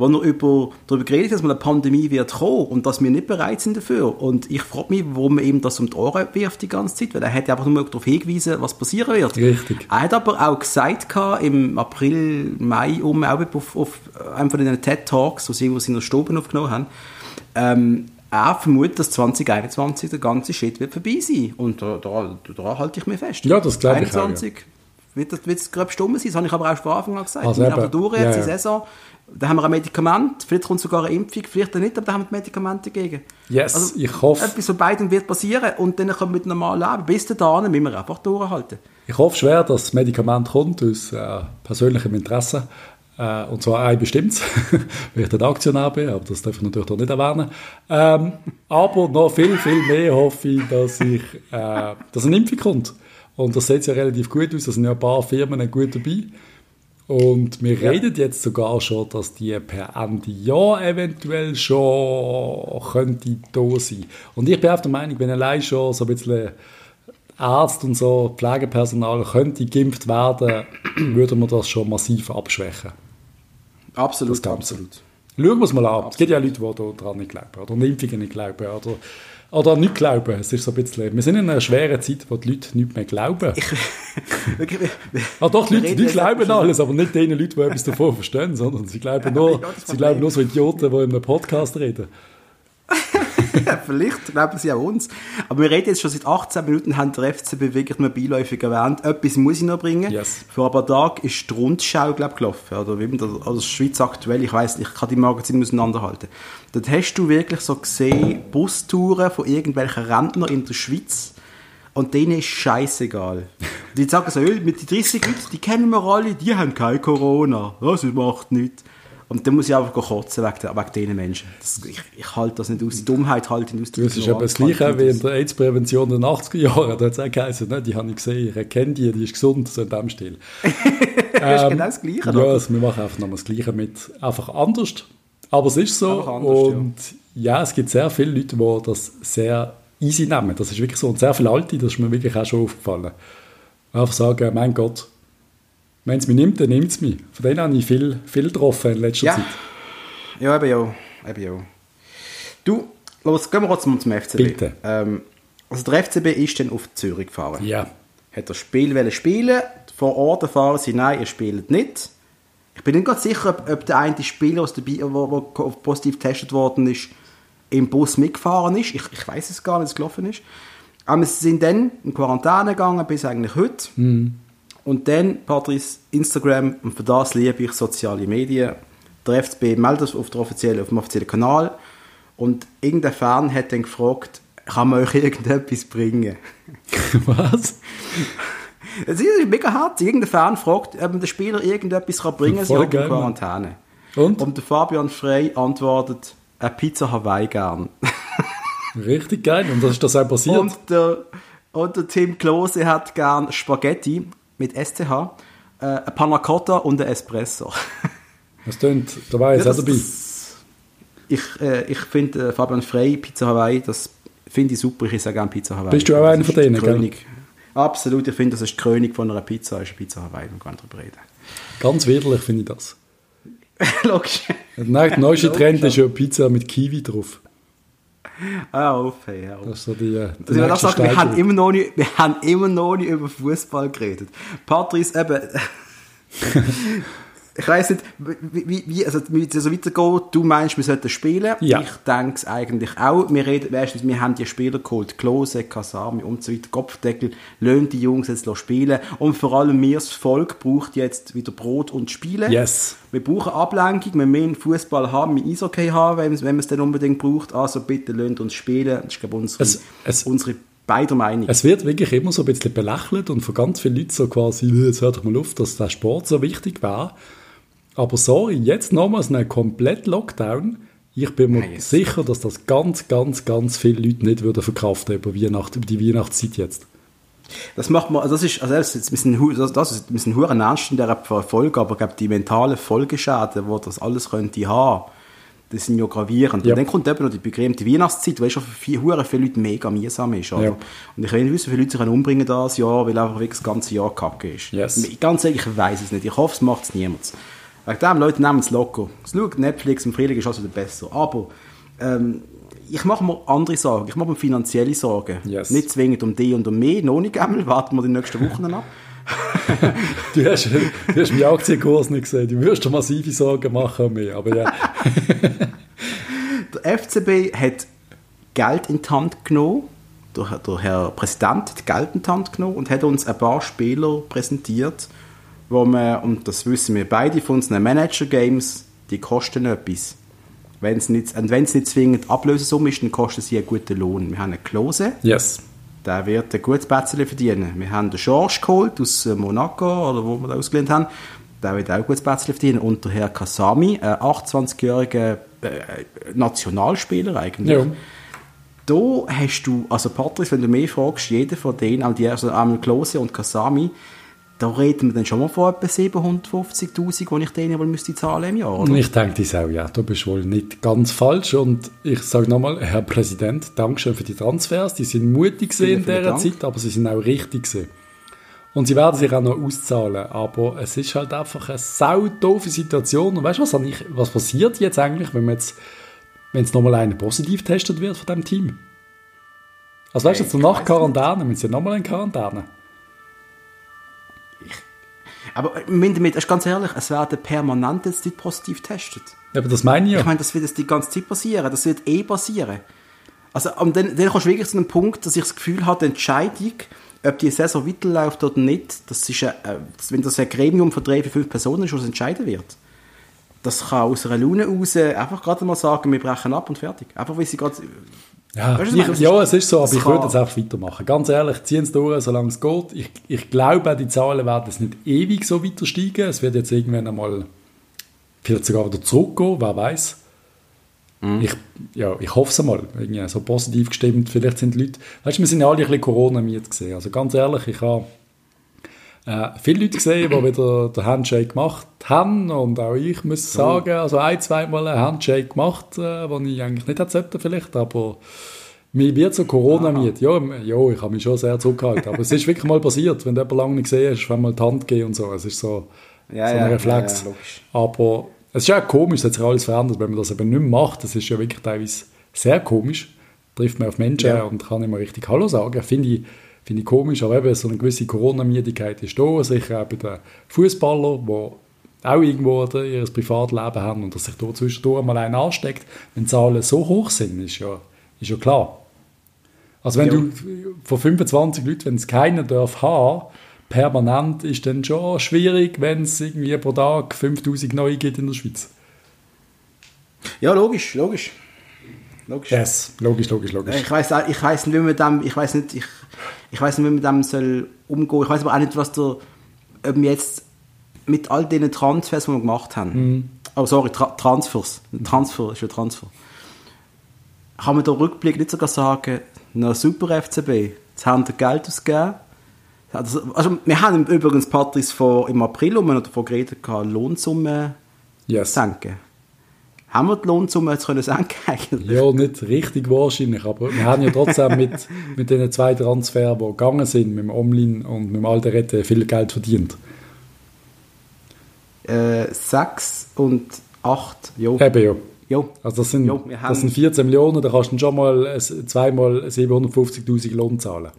wo er über, darüber geredet hat, dass mal eine Pandemie wird kommen und dass wir nicht bereit sind dafür. Und ich frage mich, warum man ihm das um die Ohren wirft die ganze Zeit, weil er hat einfach nur darauf hingewiesen, was passieren wird. Richtig. Er hat aber auch gesagt, im April, Mai, um, auch auf, auf einem von den TED-Talks, wo sie irgendwo in der Stube aufgenommen haben, ähm, er vermutet, dass 2021 der ganze Shit wird vorbei sein. Und da, da, da halte ich mir fest. Ja, das glaube ich auch, ja. wird das gröbst stumm sein, das habe ich aber auch von Anfang an gesagt. Also wir haben durch jetzt ja, ja. die Saison da haben wir ein Medikament, vielleicht kommt sogar eine Impfung, vielleicht nicht, aber da haben wir Medikamente dagegen. Yes, also, ich hoffe. Etwas von beiden wird passieren und dann können wir mit normal leben. Bis dahin müssen wir einfach durchhalten. Ich hoffe schwer, dass das Medikament kommt, aus äh, persönlichem Interesse. Äh, und zwar ein bestimmtes, <laughs> weil ich der Aktionär bin, aber das darf ich natürlich doch nicht erwähnen. Ähm, aber noch viel, viel mehr hoffe ich, dass, ich, äh, dass eine Impfung kommt. Und das sieht ja relativ gut aus, da sind ja ein paar Firmen gut dabei. Und wir ja. reden jetzt sogar schon, dass die per Ende Jahr eventuell schon könnte da sein. Und ich bin auch der Meinung, wenn allein schon so ein bisschen Ärzte und so, Pflegepersonal könnte geimpft werden, <clears throat> würde man das schon massiv abschwächen. Absolut, absolut. Schauen wir es mal an. Es gibt ja Leute, die daran nicht glauben oder an Impfungen nicht glauben oder oder nicht glauben. Es ist so ein bisschen, wir sind in einer schweren Zeit, wo die Leute nicht mehr glauben. Ich, ah, doch, die Leute die glauben alles, aber nicht den Leuten, die etwas davon verstehen, sondern sie glauben <laughs> nur, sie glauben nur so Idioten, die in einem Podcast reden. <laughs> Vielleicht glauben sie auch uns. Aber wir reden jetzt schon seit 18 Minuten, haben der FCB wirklich nur beiläufig erwähnt. Etwas muss ich noch bringen. Yes. Vor ein paar Tagen ist die Rundschau, glaube ich, gelaufen. Oder wie das, also Schweiz aktuell, ich weiß ich kann die Magazine auseinanderhalten. Dort hast du wirklich so gesehen, Bustouren von irgendwelchen Rentnern in der Schweiz. Und denen ist scheißegal. Die sagen so, mit den 30 Leuten, die kennen wir alle, die haben kein Corona. Das macht nichts. Und dann muss ich einfach kotzen wegen, wegen diesen Menschen. Das, ich, ich halte das nicht aus. Die Dummheit halte ich nicht aus. Das ist aber das Gleiche wie in der AIDS-Prävention in den 80er Jahren. Da hat es auch geheißen, ne? die habe ich gesehen, ich kenne die, die ist gesund, so in dem Stil. <laughs> das ist ähm, genau das Gleiche. Ja, also wir machen einfach nochmal das Gleiche mit, einfach anders. Aber es ist so. Anders, und ja. ja. es gibt sehr viele Leute, die das sehr easy nehmen. Das ist wirklich so. Und sehr viele Alte, das ist mir wirklich auch schon aufgefallen. Einfach sagen, mein Gott, wenn es mich nimmt, dann nimmt es mich. Von denen habe ich viel, viel getroffen in letzter ja. Zeit. Ja, eben ja. Eben ja. Du, los, gehen wir mal zum FCB. Bitte. Ähm, also der FCB ist dann auf Zürich gefahren. Ja. Hat das Spiel wollen spielen, vor Ort erfahren sie, nein, ihr spielt nicht. Ich bin nicht ganz sicher, ob, ob der eine Spieler, der positiv getestet worden ist, im Bus mitgefahren ist. Ich, ich weiß es gar nicht, wie es gelaufen ist. Aber sie sind dann in Quarantäne gegangen, bis eigentlich heute. Mhm. Und dann, Patrice, Instagram, und für das liebe ich soziale Medien. Der FCB meldet auf, der offiziellen, auf dem offiziellen Kanal. Und irgendein Fan hat dann gefragt, kann man euch <laughs> irgendetwas bringen? <laughs> Was? Es ist mega hart. Irgendein Fan fragt, ob der Spieler irgendetwas kann bringen kann, sie in Quarantäne. Und? Und der Fabian Frey antwortet, eine Pizza Hawaii gern. <laughs> Richtig geil. Und was ist das auch passiert? Und der, und der Tim Klose hat gern Spaghetti mit STH, äh, ein Panna Cotta und ein Espresso. <laughs> Das klingt, da war jetzt ja, auch dabei. ich äh, ich finde äh, Fabian Frey, Pizza Hawaii, das finde ich super. Ich esse gerne Pizza Hawaii. Bist du auch einer von denen, König. Gell? Absolut, ich finde, das ist die König von einer Pizza, ist eine Pizza Hawaii, man kann darüber reden. Ganz widerlich finde ich das. <laughs> Logisch. Der neueste <laughs> Trend ist ja Pizza mit Kiwi drauf. Ah, auf, hey, auf. Das ist so die, äh, die also sagen, wir, haben immer noch nicht, wir haben immer noch nicht über Fußball geredet. Patrice, eben, <laughs> ich weiß nicht, wie, wie also wie es so weitergeht. Du meinst, wir sollten spielen. Ja. Ich denke es eigentlich auch. Wir, reden, weißt, wir haben die Spieler geholt, Klose, Kasami und so weiter, Kopfdeckel, löhnen die Jungs jetzt spielen. Und vor allem wir, das Volk, braucht jetzt wieder Brot und Spiele. Yes. Wir brauchen Ablenkung, wir müssen Fußball haben, wir Eishockey haben, wenn, wenn man es dann unbedingt braucht. Also bitte löhnt uns spielen. Das ist, glaube ich, unsere, es, es, unsere. Es wird wirklich immer so ein bisschen belächelt und von ganz vielen Leuten so quasi, jetzt hört doch mal auf, dass der Sport so wichtig war. Aber sorry, jetzt nochmals einen komplett Lockdown. Ich bin mir yes. sicher, dass das ganz, ganz, ganz viele Leute nicht würden verkraften über, Weihnacht, über die Weihnachtszeit jetzt. Das macht man, das ist, also das ist, wir sind, das ist, wir sind ernst in dieser Folge, aber ich glaube, die mentalen Folgeschäden, die das alles könnte haben, das sind ja gravierend. Ja. Und dann kommt eben noch die begremte Weihnachtszeit, die schon für viele, viele Leute mega mühsam ist. Ja. Und ich will nicht wissen, wie viele Leute sich umbringen das Jahr, weil einfach wirklich das ganze Jahr kacke ist. Yes. Ganz ehrlich, ich weiß es nicht. Ich hoffe, es macht es niemand. Wegen dem, Leute nehmen es locker. Schaut, Netflix im Frühling ist also besser. Aber ähm, ich mache mir andere Sorgen. Ich mache mir finanzielle Sorgen. Yes. Nicht zwingend um die und um mich, noch nicht einmal. Warten wir die nächsten Wochen ab. <laughs> du, hast, du hast meinen Aktienkurs nicht gesehen. Du wirst dir massive Sorgen machen um mich. Aber ja. <laughs> der FCB hat Geld in die Hand genommen. Der, der Herr Präsident hat Geld in die Hand genommen und hat uns ein paar Spieler präsentiert, wo man, und das wissen wir beide von unseren Manager-Games, die kosten etwas. Wenn es nicht, und wenn es nicht zwingend Ablösesumme ist, dann kosten sie einen guten Lohn. Wir haben einen Klose. Yes. Der wird ein gutes Bätzchen verdienen. Wir haben den George geholt aus äh, Monaco, oder wo wir da ausgelehnt haben. Der wird auch ein gutes Bätzchen verdienen. Und der Herr Kasami, ein 28-jähriger äh, Nationalspieler eigentlich. Ja. Da hast du, also Patrice, wenn du mehr fragst, jeder von denen, also Klose und Kasami, da reden wir dann schon mal von etwa 750'000, die ich denen wohl müsste zahlen im Jahr, oder? Ich denke das auch, ja. Du bist wohl nicht ganz falsch. Und ich sage nochmal, Herr Präsident, Dankeschön für die Transfers. Die sind mutig in dieser Dank. Zeit, aber sie sind auch richtig gewesen. Und sie werden sich auch noch auszahlen. Aber es ist halt einfach eine sau doofe Situation. Und weißt du, was, was passiert jetzt eigentlich, wenn man jetzt, wenn es nochmal einer positiv getestet wird von diesem Team? Also weißt du, jetzt nach Quarantäne, wenn sie nochmal in Quarantäne. Aber damit, ist ganz ehrlich, es werden permanent jetzt die positiv getestet. Aber das meine ich ja. Ich meine, das wird jetzt die ganze Zeit passieren. Das wird eh passieren. Also, und dann, dann kommst du wirklich zu einem Punkt, dass ich das Gefühl habe, die Entscheidung, ob die Saison weiterläuft oder nicht, das ist ein, äh, wenn das ein Gremium von drei, fünf Personen ist, was entscheiden wird. Das kann aus einer Laune raus einfach gerade mal sagen, wir brechen ab und fertig. Einfach, weil sie gerade ja, du, ich, ja, es ist so, aber ich würde jetzt einfach weitermachen. Ganz ehrlich, ziehen es durch, solange es geht. Ich, ich glaube, die Zahlen werden es nicht ewig so weiter steigen. Es wird jetzt irgendwann einmal vielleicht sogar wieder zurückgehen, wer weiß. Mhm. Ich, ja, ich hoffe es einmal. Irgendwie so positiv gestimmt. Vielleicht sind die Leute, weißt du, wir sind ja alle ein bisschen Corona-miet gesehen. Also ganz ehrlich, ich habe äh, viele Leute gesehen, die wieder den Handshake gemacht haben und auch ich muss oh. sagen, also ein, zweimal einen Handshake gemacht, äh, den ich eigentlich nicht hätte vielleicht, aber mir wird so Corona mit. Ja, ja, ich habe mich schon sehr zurückgehalten, aber es ist wirklich mal passiert, wenn du jemanden lange nicht gesehen hast, wenn mal die Hand geht und so, es ist so, ja, so ein ja, Reflex. Ja, aber es ist ja komisch, es hat sich alles verändert, wenn man das eben nicht mehr macht, das ist ja wirklich teilweise sehr komisch. Trifft man auf Menschen und kann immer richtig Hallo sagen. Finde ich, finde ich komisch, aber eben so eine gewisse Corona-Müdigkeit ist da, sicher auch bei den Fußballern, die auch irgendwo ihr Privatleben haben und dass sich da zwischendurch mal einer ansteckt, wenn die Zahlen so hoch sind, ist ja, ist ja klar. Also wenn ja. du von 25 Leuten, wenn es keiner darf haben, permanent ist dann schon schwierig, wenn es irgendwie pro Tag 5000 neue gibt in der Schweiz. Ja, logisch, logisch. Logisch. Yes, logisch, logisch, logisch. Ich weiß ich weiß nicht, wie man dem, ich weiß nicht, ich, ich weiß nicht, wie man dem soll umgehen. Ich weiß aber auch nicht, was der, ob jetzt mit all den Transfers, die wir gemacht haben. Mhm. Oh, sorry, Tra Transfers. Transfer ist ja Transfer. Kann man da Rückblick nicht sogar sagen, na super FCB, jetzt haben wir Geld ausgegeben. Also, also, wir haben übrigens, Patrice, vor, im April, um wir davon geredet haben, Lohnsumme yes. senken. Haben wir die Lohnsumme jetzt können senken <laughs> eigentlich? Ja, nicht richtig wahrscheinlich, aber wir haben ja trotzdem mit, <laughs> mit den zwei Transfers, die gegangen sind, mit dem Omlin und mit dem Alderette, viel Geld verdient. Äh, sechs und acht, jo. Eben, ja. Jo. Also das sind, jo, das sind 14 Millionen, da kannst du schon mal zweimal 750'000 Lohn zahlen.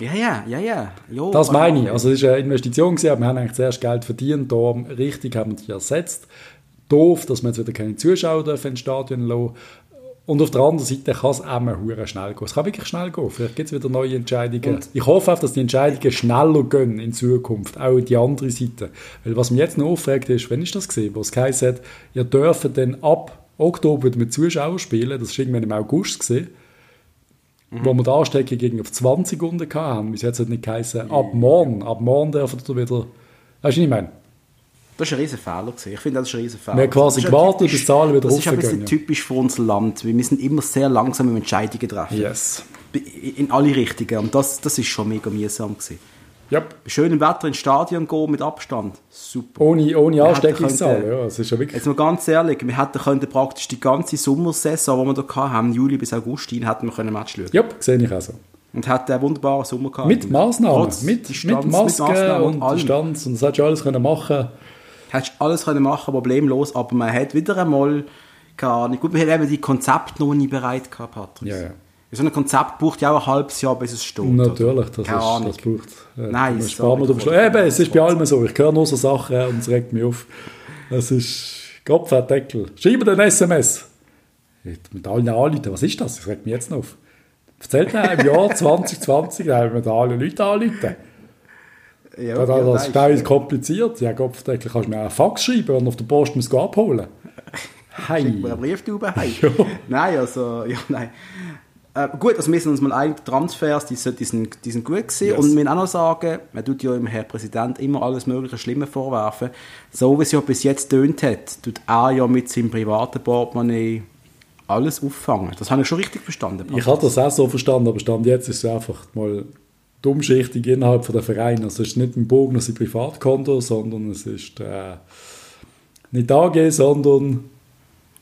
Ja, ja, ja, ja. Jo, das meine ich. Also es war eine Investition, gewesen, aber wir haben eigentlich zuerst Geld verdient, da richtig haben wir die ersetzt. Doof, dass wir jetzt wieder keine Zuschauer dürfen ins Stadion lassen. Und auf der anderen Seite kann es auch schnell gehen. Es kann wirklich schnell gehen. Vielleicht gibt es wieder neue Entscheidungen. Und ich hoffe auch, dass die Entscheidungen schneller gehen in Zukunft. Auch die andere Seite. Weil was mich jetzt noch aufregt ist, wenn ich das gesehen, wo es geheißen hat, ihr dürft dann ab Oktober mit Zuschauern spielen. Das war irgendwann im August gesehen mhm. wo wir die Ansteckung gegen auf 20 Sekunden hatten. Bis jetzt hat nicht geheißen, ab morgen, ab morgen dürfen wir wieder... Weißt du, was ich meine? Das war ein riesen Fehler. Ich finde, das ist ein riesen Fehler. Wir haben quasi gewartet, bis die Zahlen wieder Das ist ein bisschen typisch für unser Land. Wir müssen immer sehr langsam mit Entscheidungen treffen. Yes. In alle Richtungen. Und das, das ist schon mega mühsam gewesen. Yep. Schönem Wetter ins Stadion gehen mit Abstand. Super. Ohne, ohne Ansteckungszahl, ja, das ist ja wirklich... Jetzt mal ganz ehrlich, wir hätten können praktisch die ganze Sommersaison, die wir hier haben, Juli bis August, hätten wir können Match schauen. Ja, sehe ich auch so. Und hätten einen wunderbaren Sommer gehabt. Mit Maßnahmen, mit, Distanz, mit Masken mit und, und Distanz und das hättest du alles können machen Hättest du alles können machen, problemlos, aber man hat wieder einmal gar nicht... Gut, wir haben eben die Konzepte noch nie bereit gehabt, Patrick. Ja, ja. So ein Konzept braucht ja auch ein halbes Jahr, bis es steht. Natürlich, das, ist, das braucht. Äh, Nein, es ist bei allem so. Ich höre nur so Sachen und es regt mich auf. Das ist Kopfdeckel. Schreibe den SMS. Mit allen anrufen. Was ist das? Das regt mich jetzt noch auf. Erzählt mir im Jahr <laughs> 2020 haben wir mit allen Leuten anrufen. Ja, das, ja, das ist nein, kompliziert. Ja, Kopfdeckel kannst du mir einen Fax schreiben und auf der Post muss abholen. Hey. Schick mir einen Brieftaube heim. <laughs> Ja. Nein, also, ja, nein. Äh, gut, also wir sind uns mal ein, Transfers, die, die, sind, die sind gut gewesen. Yes. Und wir müssen auch noch sagen, man tut ja dem Herrn Präsident immer alles mögliche Schlimme vorwerfen. So wie es ja bis jetzt tönt hat, tut er ja mit seinem privaten Portemonnaie alles auffangen. Das habe ich schon richtig verstanden. Ich habe das auch so verstanden, aber Stand jetzt ist es einfach mal dummschichtig innerhalb von der Vereine. Also es ist nicht ein Bogen sein Privatkonto, sondern es ist äh, nicht AG, sondern...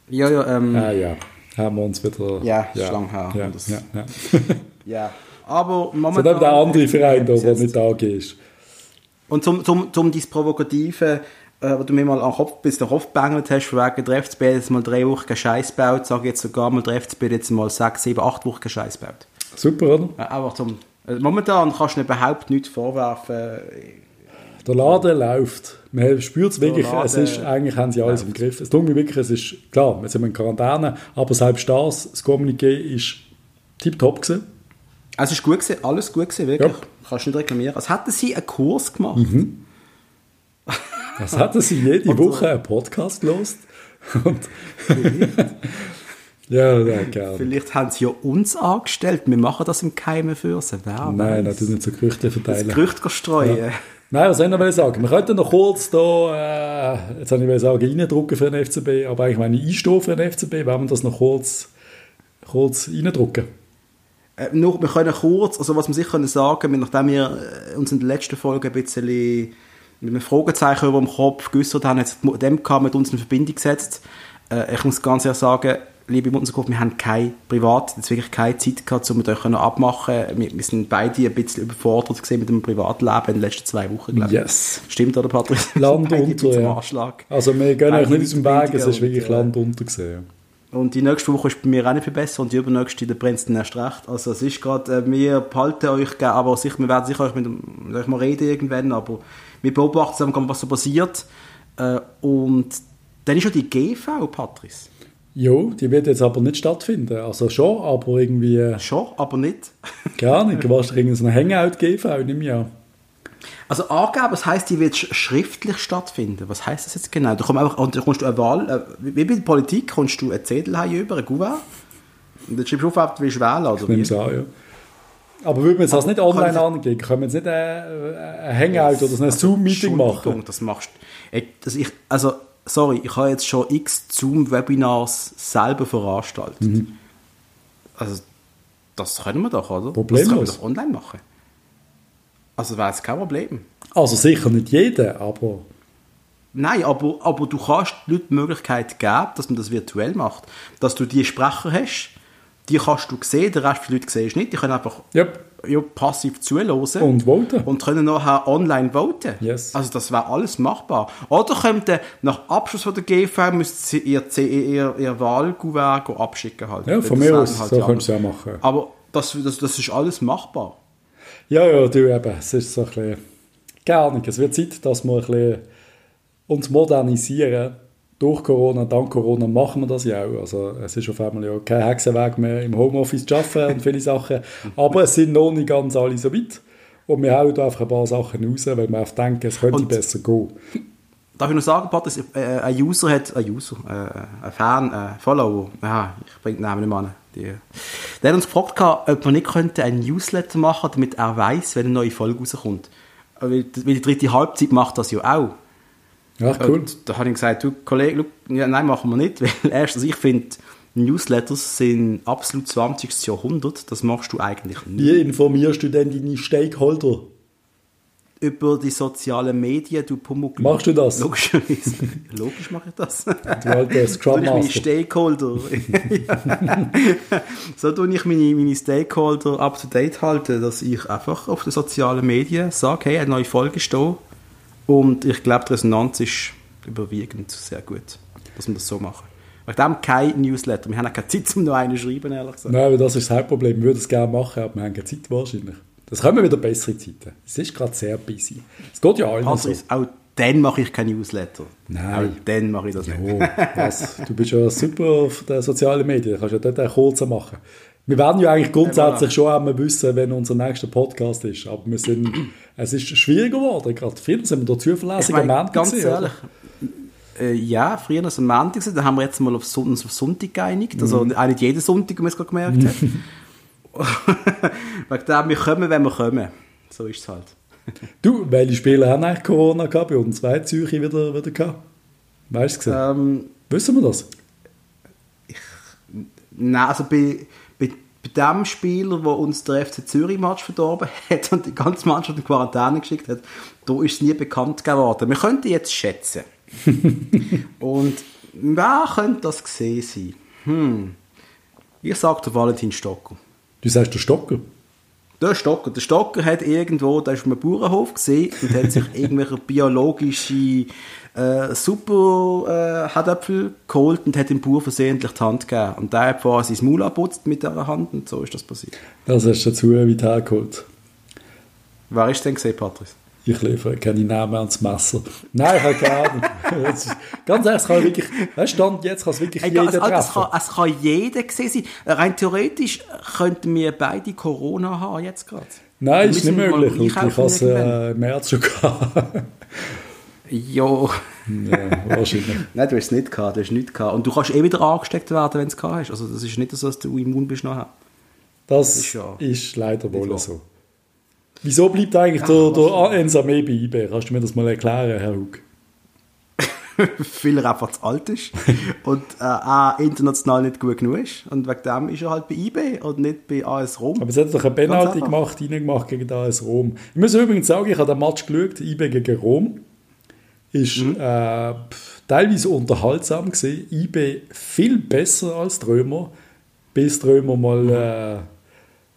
Ja, ja, ähm... Äh, ja haben wir uns wieder... Ja, ja. ist lang her. Ja, das, ja, ja. <laughs> ja. aber momentan... Es hat der andere Verein, da, der nicht da ist. Und zum, zum, zum dieses Provokative, äh, wo du mir mal an Kopf, bis den Kopf gebängelt hast, von wegen der FCB jetzt mal drei Wochen Scheiß baut, sage jetzt sogar mal der FCB jetzt mal sechs, sieben, acht Wochen Scheiß baut. Super, oder? Ja, einfach zum, also momentan kannst du überhaupt nichts vorwerfen. Der Laden läuft. Man spürt es wirklich, es ist, eigentlich haben sie alles läuft. im Griff. Es tut mir wirklich, es ist, klar, wir sind in Quarantäne, aber selbst das, das Kommuniqué ist tiptop gewesen. Es ist gut gewesen, alles gut gewesen, wirklich. Ja. Kannst du nicht reklamieren. Als hätten sie einen Kurs gemacht. Mhm. Als hätten sie jede <laughs> Woche einen Podcast gelost. Ja, ja, gerne. Vielleicht haben sie ja uns angestellt. Wir machen das im Keimen für sie. Wer Nein, das nicht so Gerüchte verteilen. Das Gerüchte streuen. Ja. Nein, was soll ich noch sagen? Wir könnten noch kurz da, äh, jetzt habe ich sagen, reindrucken für den FCB, aber eigentlich meine ich einstehen für den FCB, wenn wir das noch kurz, kurz reindrucken. Äh, nur, wir können kurz, also was wir sicher können sagen, nachdem wir äh, uns in der letzten Folge ein bisschen mit einem Fragezeichen über dem Kopf geäußert haben, jetzt dem mit uns in Verbindung gesetzt. Äh, ich muss ganz ehrlich sagen, liebe Mutterskopf, wir haben keine privat, jetzt wirklich keine Zeit gehabt, um mit euch abmachen. Wir, wir sind beide ein bisschen überfordert gesehen mit dem Privatleben in den letzten zwei Wochen, glaube ich. Yes. Stimmt, oder Patrick? Land <laughs> unter, ja. Also wir gehen eigentlich nicht aus dem Weg, es ist wirklich Land unter gesehen. Und die nächste Woche ist bei mir auch nicht viel besser und die übernächste, da brennt es dann erst recht. Also es ist gerade, äh, wir behalten euch, aber sicher, wir werden sicher euch mit, mit euch mal reden irgendwann, aber wir beobachten zusammen, was so passiert. Äh, und dann ist ja die GV, Patrice. Jo, die wird jetzt aber nicht stattfinden. Also schon, aber irgendwie... Schon, aber nicht? Gar nicht. Du warst irgendeine Hangout-GV, nimm ja. Also angeben, das heisst, die wird schriftlich stattfinden. Was heisst das jetzt genau? Da kommst einfach, und da kommst du eine Wahl, äh, wie bei der Politik, kommst du einen Zettel über, ein Gouverneur, und dann schreibst du auf, ob du willst wählen oder wie. An, ja. Aber würde man jetzt das nicht online angeben? Können wir jetzt nicht ein, ein Hangout oder ein Zoom-Meeting machen? das machst du. Ich, also, sorry, ich habe jetzt schon x Zoom-Webinars selber veranstaltet. Mhm. Also, das können wir doch, oder? Problemlos. Das können wir doch online machen. Also wäre es kein Problem. Also sicher nicht jeder, aber... Nein, aber, aber du kannst Leuten die Möglichkeit geben, dass man das virtuell macht. Dass du die Sprecher hast, die kannst du sehen, der Rest der Leute siehst nicht. Die können einfach yep. ja, passiv zuhören und voten. Und können nachher online voten. Yes. Also das wäre alles machbar. Oder könnt ihr nach Abschluss von der GV müsst ihr ihr, ihr, ihr Wahlgouvert abschicken. Halt. Ja, von mir aus, halt so könntest du auch machen. Aber das, das, das ist alles machbar. Ja, ja, du eben. Es ist so ein bisschen gar nicht. Es wird Zeit, dass wir ein bisschen uns modernisieren. Durch Corona, dank Corona machen wir das ja auch. Also es ist auf einmal ja kein Hexenweg mehr im Homeoffice zu arbeiten und viele Sachen. Aber es sind noch nicht ganz alle so weit. Und wir hauen da einfach ein paar Sachen raus, weil wir auch denken, es könnte und besser gehen. Darf ich noch sagen, Pat, äh, ein User hat, ein User, äh, ein Fan, ein Follower, ja, ich bringe den Namen nicht mehr an, die, der hat uns gefragt, ob wir nicht könnte einen Newsletter machen damit er weiß, wenn eine neue Folge rauskommt. Weil die dritte Halbzeit macht das ja auch. Ja, cool. Und da habe ich gesagt, du Kollege, ja, nein, machen wir nicht, <laughs> weil erstens, ich finde, Newsletters sind absolut 20. Jahrhundert, das machst du eigentlich nicht. Wie informierst du denn deine Stakeholder? über die sozialen Medien, du Pumuckl. Machst du das? Logischerweise. <laughs> Logisch mache ich das. Du alter <laughs> Scrum Master. meine Stakeholder. so tue ich meine, meine Stakeholder up to date halten, dass ich einfach auf den sozialen Medien sage, hey, eine neue Folge ist da. Und ich glaube, die Resonanz ist überwiegend sehr gut, dass wir das so machen. Wir haben kein Newsletter. Wir haben auch keine Zeit, um noch einen zu schreiben, ehrlich gesagt. Nein, das ist das Hauptproblem. Wir würden es gerne machen, aber wir haben keine Zeit wahrscheinlich. Das kommen wieder bessere Zeiten. Es ist gerade sehr busy. Es geht ja allen also, so. Auch dann mache ich kein Newsletter. Nein. Auch dann mache ich das nicht. was? Du bist ja super auf den sozialen Medien. Du kannst ja dort einen kurzen machen. Wir werden ja eigentlich grundsätzlich schon einmal wissen, wenn unser nächster Podcast ist. Aber wir sind, es ist schwieriger geworden. Gerade viel sind wir da zuverlässig am Montag Ganz gesehen, ehrlich, äh, ja, früher war es am Montag, dann haben wir jetzt mal auf, uns auf Sonntag geeinigt. Also mhm. nicht jeden Sonntag, wie man es gerade gemerkt hat. <laughs> Wegen dem, wir kommen, wenn wir kommen. So ist es halt. du, welche Spieler haben eigentlich Corona gehabt? Bei uns zwei Zürich wieder, wieder gehabt. Weißt du ähm, Wissen wir das? Ich, nein, also bei, bei, dem Spieler, der uns der FC Zürich-Match verdorben <laughs> hat und die ganze Mannschaft in Quarantäne geschickt hat, da ist es nie bekannt geworden. Wir könnten jetzt schätzen. <laughs> und wer könnte das gesehen sein? Hm. Ich sage der Valentin Stocker. Du sagst der Stocker? Der Stocker. Der Stocker hat irgendwo, der ist einem Bauernhof gesehen und hat sich <laughs> irgendwelche biologische äh, super äh, Herdöpfel geholt und hat dem Bauer versehentlich die Hand gegeben. Und der hat vorher sein Maul abputzt mit dieser Hand und so ist das passiert. Das hast du dazu weit hergeholt. Wer ist denn gesehen, Patrice? Ich liefere keine Namen ans Messer. Nein, ich habe keine Ahnung. Ganz ehrlich, es kann wirklich, Stand jetzt kann es wirklich Egal, jeder also, es, kann, es kann jeder gesehen sein. Rein theoretisch könnten wir beide Corona haben jetzt gerade. Nein, ist nicht möglich. Ich habe es äh, im März schon gehabt. <laughs> ja. ja, wahrscheinlich. <laughs> Nein, du hast es nicht gehabt, du hast nichts gehabt. Und du kannst eh wieder angesteckt werden, wenn du es gehabt hast. Also das ist nicht so, dass du immun bist nachher. Das, das ist, ja ist leider wohl so. Wieso bleibt eigentlich der, der Ensame bei eBay? Kannst du mir das mal erklären, Herr Hug? <laughs> Weil er einfach zu alt ist <laughs> und äh, auch international nicht gut genug ist. Und wegen dem ist er halt bei eBay und nicht bei AS Rom. Aber es hat doch eine Penalty gemacht, reingemacht gegen AS Rom. Ich muss übrigens sagen, ich habe den Match geschaut, eBay gegen Rom. Ist mhm. äh, teilweise unterhaltsam gesehen. eBay viel besser als Trömer, bis Trömer mal... Äh,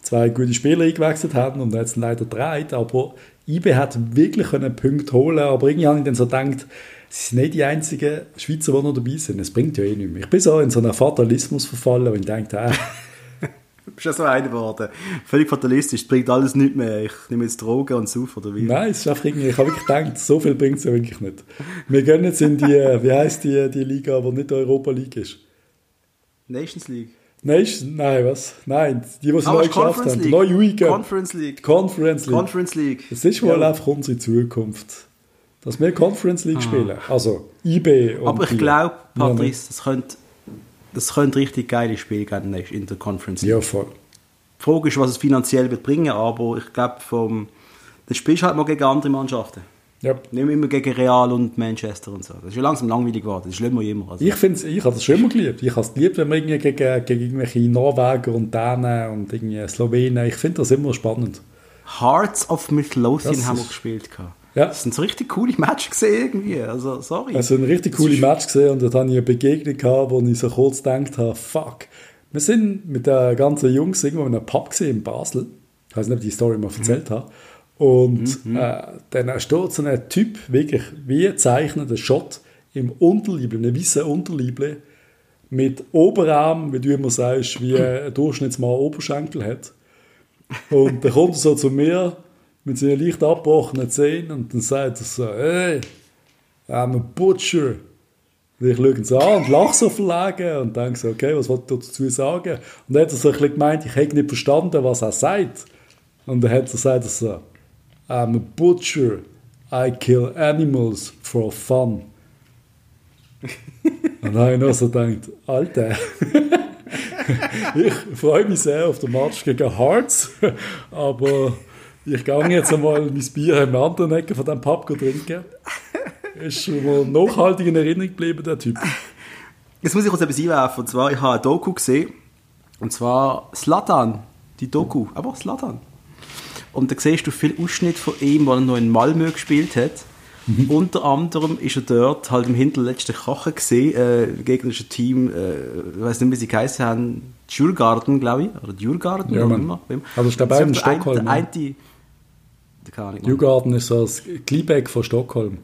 zwei gute Spieler eingewechselt haben und jetzt leider drei. Aber IB hat wirklich einen Punkt holen, aber irgendwie habe ich dann so gedacht, sie sind nicht die einzigen Schweizer, die noch dabei sind. Es bringt ja eh nichts mehr. Ich bin so in so einen Fatalismus verfallen und ich denke, äh, <laughs> Du bist ja so einer geworden. Völlig fatalistisch. Es bringt alles nicht mehr. Ich nehme jetzt Drogen und Sauf oder wie? Nein, es ist einfach irgendwie, ich habe wirklich gedacht, so viel bringt es ja wirklich nicht. Wir gehen jetzt in die, wie heisst die, die Liga, die nicht Europa League ist? Nations League. Nations, nein, was? Nein, die, die es neu geschafft haben. League. Neue League. Conference League. Conference League. Conference League. Das ist wohl ja. einfach unsere Zukunft. Dass wir Conference League ah. spielen. Also IB und Aber ich glaube, Patrice, das könnte das könnte richtig geile Spiele geben in der Conference. Ja, voll. Die Frage ist, was es finanziell wird bringen, aber ich glaube, vom, dann spielst du halt mal gegen andere Mannschaften. Ja. Nicht immer gegen Real und Manchester und so. Das ist ja langsam langweilig geworden. Das ist schlimmer immer. Also. Ich, ich habe das schon immer geliebt. Ich habe es geliebt, wenn wir irgendwie gegen, gegen irgendwelche Norweger und Dänen und irgendwie Slowenen, ich finde das immer spannend. Hearts of Midlothian haben wir gespielt. Gehabt. Ja. Das sind so richtig coole Matches gesehen irgendwie. Also, sorry. Also ein richtig coole Match gesehen und dort hatte ich eine Begegnung gehabt, wo ich so kurz gedacht habe, fuck. Wir sind mit den ganzen Jungs irgendwo in einem Pub gesehen in Basel. Ich weiß nicht, ob ich die Story mal erzählt mhm. habe. Und mhm. äh, dann steht so ein Typ, wirklich wie zeichnender Shot im Unterliebe, einem weißen Unterliebe, mit Oberarm, wie du immer sagst, wie <laughs> ein Durchschnittsmann Oberschenkel hat. Und dann kommt er so zu mir mit seinen leicht abgebrochenen Zähnen und dann sagt er so, hey, I'm a butcher. Und ich schaue ihn so an und lache so verlegen und denke so, okay, was wollte er dazu sagen? Und dann hat er so ein bisschen gemeint, ich hätte nicht verstanden, was er sagt. Und dann hat er gesagt so, I'm a butcher, I kill animals for fun. <laughs> und dann habe ich noch so gedacht, Alter, <laughs> ich freue mich sehr auf den Match gegen Hearts, aber ich gehe jetzt einmal mein Bier in der anderen Ecke von diesem Pub trinken. Ist schon mal nachhaltig in Erinnerung geblieben, der Typ. Jetzt muss ich kurz etwas einwerfen. Und zwar, ich habe eine Doku gesehen. Und zwar Slatan. Die Doku. Aber Slatan. Und da siehst du viel Ausschnitt von ihm, weil er noch in Malmö gespielt hat. Mhm. Unter anderem ist er dort halt im hinterletzten Kachen gesehen, äh, gegnerische Team, äh, ich weiß nicht, wie sie geheißen haben, Djurgarden, glaube ich, oder Djurgarden, ja, immer. Also ist dabei in Stockholm. Ein, keine Ahnung. Newgarden ist so das Kleeback von Stockholm.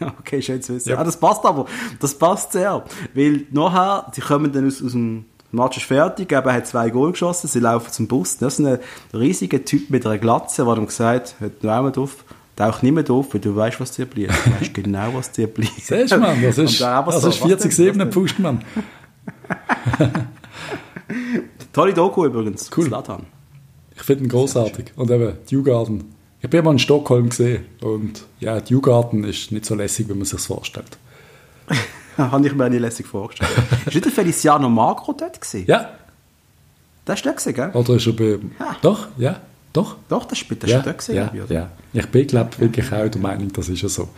<laughs> okay, schön zu wissen. Ja. Ah, das passt aber. Das passt sehr. Weil nachher, sie kommen dann aus, aus dem Match ist fertig, er hat zwei Goal geschossen, sie laufen zum Bus. Das ist ein riesiger Typ mit einer Glatze, der ihm gesagt hat, noch einmal drauf, tauch nicht mehr drauf, weil du weißt, was dir bleibt. Du weißt genau, was dir bleibt. Siehst du, Mann, das ist, das so, ist 40 7 Pfust, Mann. Tolle Doku übrigens. Cool. Zlatan. Ich finde ihn großartig. Und eben, Dewgarden. Ich bin mal in Stockholm gesehen und ja, Dewgarden ist nicht so lässig, wie man sich vorstellt. <laughs> <laughs> Habe ich mir nicht lässig vorgestellt. <laughs> ist nicht der Feliciano Magro dort gewesen? Ja. Der ist dort gewesen, gell? Oder ist er bei... Ja. Doch, ja. Doch. Doch, das ist, das ja, dort gewesen, ja, ja. Ich bin, glaube wirklich auch der Meinung, das ist ja so.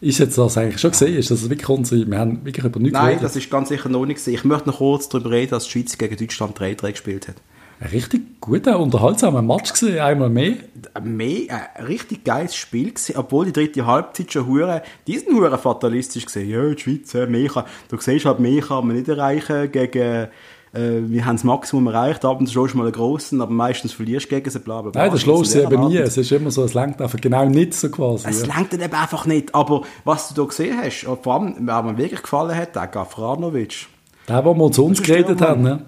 Ist jetzt das eigentlich schon gesehen? Ist das wirklich unsere... Wir haben wirklich über nichts Nein, geredet. das ist ganz sicher noch nicht gesehen. Ich möchte noch kurz darüber reden, dass die Schweiz gegen Deutschland 3-3 gespielt hat ein richtig guter, unterhaltsamer Match gesehen, einmal mehr. mehr ein richtig geiles Spiel gewesen, obwohl die dritte Halbzeit schon hure, diesen hure fatalistisch gesehen. Ja, die Schweiz, mehr kann, du siehst halt, mehr kann man nicht erreichen gegen, äh, wir haben das Maximum erreicht, ab und zu mal einen grossen, aber meistens verlierst du gegen sie, bla, bla, bla. Nein, das schlägst du eben nie. Es ist immer so, es lenkt einfach genau nicht so quasi. Es ja. lenkt eben einfach nicht, aber was du da gesehen hast, vor allem, wer mir wirklich gefallen hat, der Gafranovic. Der, wo wir zu uns geredet haben, ne?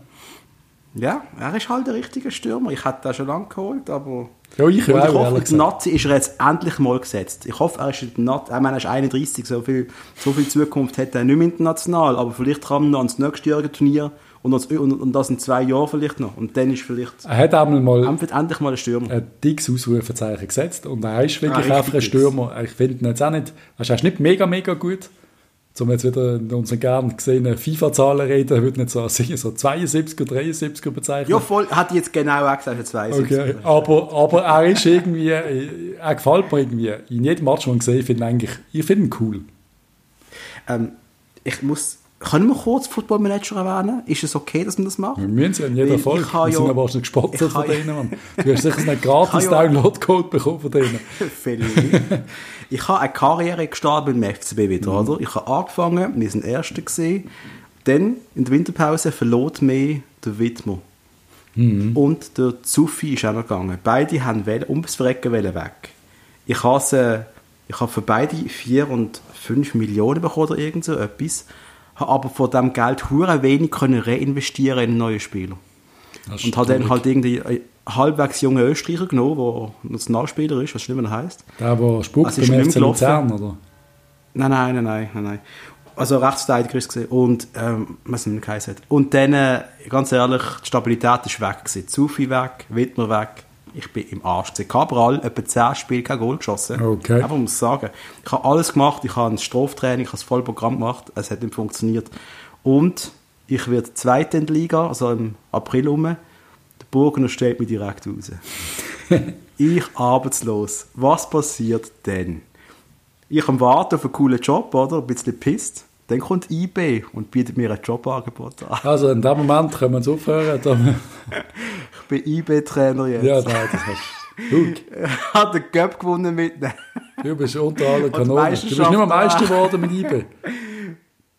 Ja, er ist halt der richtige Stürmer. Ich hätte den schon lange geholt, aber... Ja, ich, ich hoffe, der Nazi ist er jetzt endlich mal gesetzt. Ich hoffe, er ist, Nazi, ich meine, er ist 31, so viel, so viel Zukunft hat er nicht mehr international, aber vielleicht kann er noch ans nächste Turnier und, das, und, und das in zwei Jahren vielleicht noch. Und dann ist vielleicht... Er hat einmal mal... Endlich mal ein Stürmer. Ein dickes Ausrufezeichen gesetzt und er ist wirklich ah, einfach ein Stürmer. Ich finde ihn jetzt auch nicht... Er ist nicht mega, mega gut, um jetzt wieder in unseren gern gesehenen FIFA-Zahlen reden, würde nicht so, so 72 oder 73er bezeichnen. Ja, voll, hat jetzt genau auch gesagt, 72. Okay, aber, aber er ist irgendwie, er gefällt mir irgendwie. In jedem Match, den ich gesehen finde eigentlich, ich finde ihn cool. Ähm, ich muss, können wir kurz Football Manager erwähnen? Ist es okay, dass man das macht? Wir müssen ja in jeder Folge. Wir sind ja wahrscheinlich gesponsert von denen, Mann. Du hast sicher einen <laughs> gratis Download-Code bekommen von denen. <laughs> Ich habe eine Karriere gestartet beim FCB wieder, mhm. oder? Ich habe angefangen, wir sind Erste gesehen. Dann, in der Winterpause, verlot mir der Widmer. Mhm. Und der Zuffi ist auch noch gegangen. Beide haben ums Verrecken weg. Ich habe sie Ich habe für beide 4 und 5 Millionen bekommen oder irgend so etwas. Habe aber von dem Geld hure wenig können reinvestieren in einen neuen Spieler. Und habe dann halt irgendwie einen halbwegs jungen Österreicher genommen, der Nationalspieler ist, was schlimmer heißt. Der, der spuckt also beim FC Luzern, oder? Nein, nein, nein, nein, nein. Also Rechtsverteidiger ist gesehen und ähm, was man geheißen hat. Und dann, äh, ganz ehrlich, die Stabilität ist weg gewesen. Zu viel weg, Wittmer weg. Ich bin im Arsch gewesen. Cabral, etwa 10 Spiele kein Goal geschossen. Okay. Einfach muss sagen. Ich habe alles gemacht. Ich habe ein Straftraining, ich habe das Vollprogramm gemacht. Es hat nicht funktioniert. Und ich werde Zweite in der Liga, also im April rum. Der Burgener steht mir direkt raus. <laughs> ich arbeitslos. Was passiert denn? Ich am Warten auf einen coolen Job, oder? Ein bisschen pisst. Dann kommt IB und bietet mir ein Jobangebot an. Also in dem Moment können wir es aufhören. <laughs> ich bin IB-Trainer jetzt. Ja, nein, das hast du. Hat den Cup gewonnen mit Du bist unter allen Kanonen. Du bist nicht mehr Meister geworden mit IB. <laughs>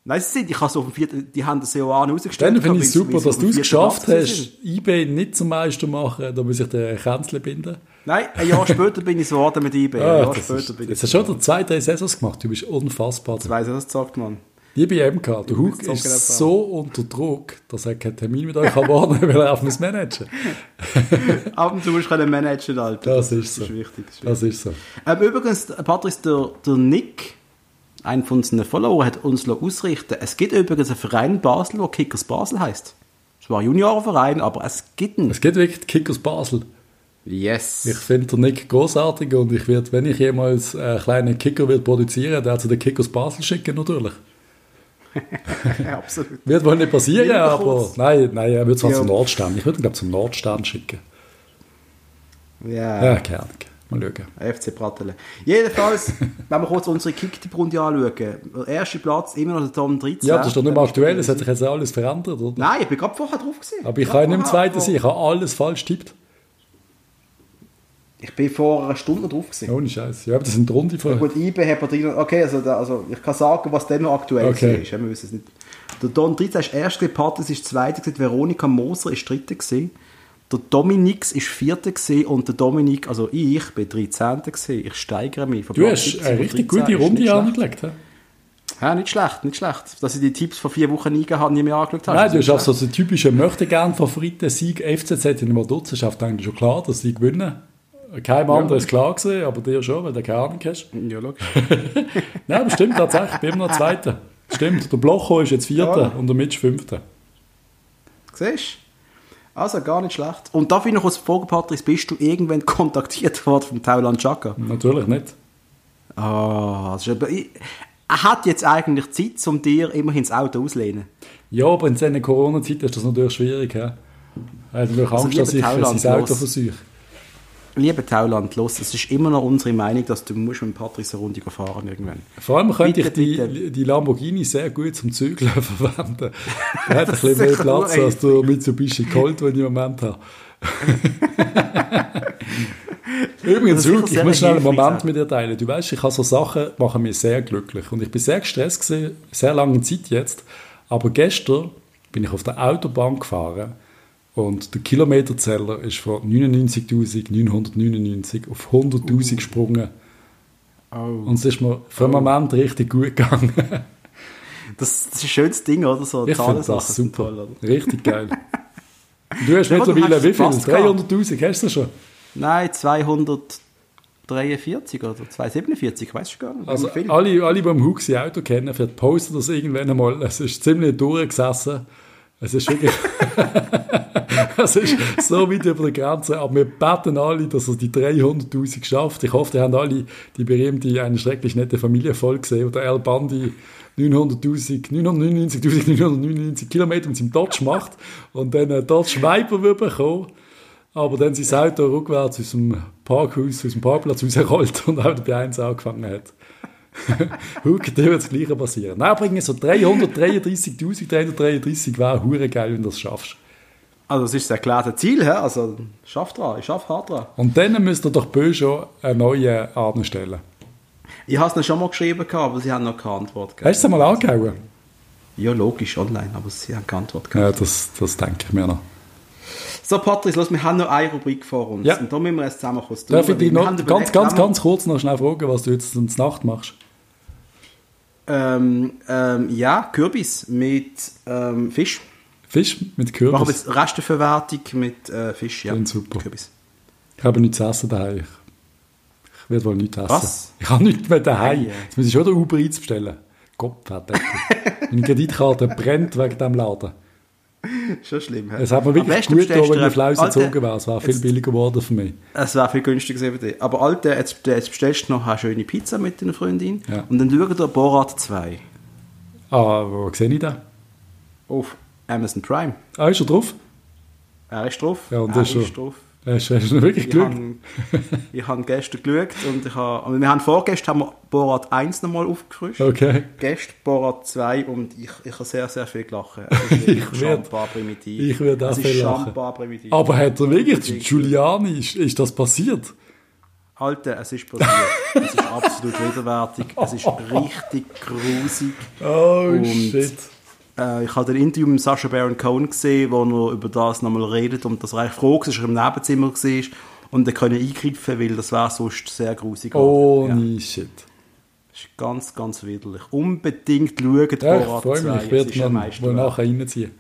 Nein, sie sind, ich habe so auf dem vierten, die haben das auch rausgestellt. Dann finde ich es super, dass du es geschafft hast, IB nicht zum Meister machen, da muss ich den Känzle binden. Nein, ein Jahr später bin ich es geworden mit IB. <laughs> Ah, ein Jahr später ist, bin ich jetzt hast du schon zwei, drei Saisons gemacht, du bist unfassbar. Zwei Saisons gesagt, man. Liebe MK, der Hug ist so unter Druck, dass er keinen Termin mit euch haben <laughs> weil er auf muss managen. <laughs> Ab und zu musst du managen, Alter. Das, das ist so. Das ist wichtig. Das ist, so. Ähm, übrigens, Patrice, der, der Nick, ein von unseren Followern, hat uns ausrichten Es gibt übrigens einen Verein in Basel, der Kickers Basel heißt. Es war ein Juniorenverein, aber es gibt einen. Es gibt wirklich Kickers Basel. Yes. Ich finde den Nick großartig und ich werde, wenn ich jemals einen kleinen Kicker wird produzieren, der zu den Kickers Basel schicken natürlich. <laughs> Absolut. Wird wohl nicht passieren, aber nein, nein, er wird es ja. zum Nordstern. Ich würde ihn, glaube zum Nordstern schicken. Ja. Ja, gerne. Mal schauen. FC Pratele. Jedenfalls, <laughs> wenn wir kurz unsere Kicktipp-Runde anschauen. Der erste Platz, immer noch der Tom 13. Ja, das ist doch nicht mehr aktuell, es hat sich jetzt alles verändert, oder? Nein, ich bin gerade vorher drauf gewesen. Aber ich kann nicht im zweiten sein, ich habe alles falsch tippt. Ich bin vor einer Stunde drauf gewesen. Ohne Scheiß. Ja, aber das sind Runde von. Ja, gut, IB hat drin. Okay, also, da, also ich kann sagen, was denn noch aktuell okay. ist. Wir wissen es nicht. Der Don 13 ist erste Partner, ist zweite. Veronika Moser ist dritte gewesen. Der Dominik ist vierte gewesen und der Dominik, also ich, bin 13. gewesen. Ich steigere mich. Von du hast eine richtig gute Runde angelegt, he? Ja, nicht schlecht, nicht schlecht. Dass ich die Tipps vor vier Wochen nie, habe, nie mehr angeschaut habe. Nein, du hast auch so einen typischen Möchtegern-Favoriten-Sieg. FCZ in der Dutzenschaft eigentlich schon klar, dass sie gewinnen. Keinem anderen ist klar gewesen, aber dir schon, weil du keine Ahnung hast. Ja, logisch. <laughs> Nein, aber stimmt tatsächlich, ich bin immer noch Zweiter. Stimmt, der Blocho ist jetzt Vierter ja. und der Mitch Fünfter. Siehst du? Also, gar nicht schlecht. Und darf ich noch als Frage, Patrick, bist du irgendwann <laughs> kontaktiert worden vom Tauland Chaka? Natürlich nicht. Ah, oh, er hat jetzt eigentlich Zeit, um dir immerhin ins Auto auszulehnen. Ja, aber in dieser Corona-Zeit ist das natürlich schwierig. He? Er hat natürlich also Angst, dass ich sein Auto versuche. Liebe Tauland, los, es ist immer noch unsere Meinung, dass du musst mit Patrick eine Runde fahren irgendwann. Vor allem könnte bitte, ich die, die, Lamborghini sehr gut zum Zügeln <laughs> verwenden. Er hat ein bisschen mehr Platz als der Mitsubishi Colt, den ich im Moment habe. <laughs> Übrigens, Luke, ich muss schnell einen Moment mit dir teilen. Du weißt, ich habe so Sachen, machen mich sehr glücklich. Und ich bin sehr gestresst gewesen, sehr lange Zeit jetzt. Aber gestern bin ich auf der Autobahn gefahren und der Kilometerzähler ist von 99.999 auf 100.000 gesprungen. Oh. Und es ist mir für einen oh. Moment richtig gut gegangen. <laughs> das, das, ist ein schönes Ding, oder? So ich finde das super. Toll, richtig geil. <laughs> du hast mittlerweile wie viel? 300.000 hast du schon? Nein, 243 oder 247, weißt du gar nicht. Also alle, alle, die beim Hug Auto kennen, für posten das irgendwann einmal. Es ist ziemlich durchgesessen. Es ist wirklich... <laughs> es ist so weit über die Grenze. Aber wir beten alle, dass er die 300'000 schafft. Ich hoffe, die haben alle die berühmte «Eine schrecklich nette Familie» voll gesehen, El Bandi 900'000, 999'999 Kilometer mit seinem Dodge macht und dann einen Dodge Viper wird bekommen. Aber dann sein Auto rückwärts aus dem Parkhaus, aus dem Parkplatz rausrollt und auch bei 1 angefangen hat. <laughs> Huck, dir wird das Gleiche passieren. Nein, bringen so 333.000, 333 wäre hure geil, wenn du das schaffst. Also das ist das erklärte Ziel, he? also schaff dran, ich schaff hart dran. Und dann müsst ihr doch Peugeot eine neue anstellen. Ich habe es ihnen schon mal geschrieben, aber sie haben noch keine Antwort gegeben. Hast du es mal angehauen? Ja, logisch, online, aber sie haben keine Antwort gegeben. Ja, das, das denke ich mir noch. So, Patrice, los, wir haben noch eine Rubrik vor uns. Ja. Und da müssen wir jetzt zusammen kurz Darf ich dich noch ganz, ganz, ganz kurz noch schnell fragen, was du jetzt zur Nacht machst? Ähm, ähm, ja, Kürbis mit ähm, Fisch. Fisch mit Kürbis? Machen wir jetzt Resteverwertung mit äh, Fisch, ja. Klingt super. Kürbis. Ich habe nichts zu essen daheim. Ich, werde wohl nichts essen. Was? Ich habe nichts mehr daheim. Ei. Jetzt muss ich schon den Uber Eats bestellen. Gott. <laughs> Meine Kreditkarte brennt wegen diesem Laden. <laughs> Schon schlimm. Es hat mir wirklich gut getan, wenn ich Alter, gezogen wäre. Es wäre viel billiger geworden für mich. Es wäre viel günstiger gewesen für dich. Aber Alter, jetzt, jetzt bestellst du noch eine schöne Pizza mit deiner Freundin. Ja. Und dann schau dir Borat 2 Ah, wo sehe ich den? auf Amazon Prime. Ah, ist er drauf? Er ist drauf. Ja, und er ist ist schon- drauf. Hast, hast du wirklich Ich Glück? habe ich hab gestern geschaut und ich habe, aber wir haben vorgestern haben wir Borat 1 nochmal aufgefrischt. Okay. Gestern Borat 2 und ich, ich habe sehr, sehr viel gelacht. <laughs> Es ist Ich schambar primitiv. ich werd auch Es viel lachen. primitiv. Aber hat er wirklich. Giuliani, ist, ist das passiert? Alter, es ist passiert. es ist absolut widerwärtig. Es ist <laughs> richtig grusig. Oh, shit. Äh, ich habe ein Interview mit Sacha Baron Cohen gesehen, wo er über das nochmal redet und dass er eigentlich froh war, dass er im Nebenzimmer war und er können eingreifen, weil das wäre sonst sehr grusig. Oh, ja. shit. Das ist ganz, ganz widerlich. Unbedingt schauen, Ja, ich freue 2. mich, ich werde dann wohl nachher reinziehen.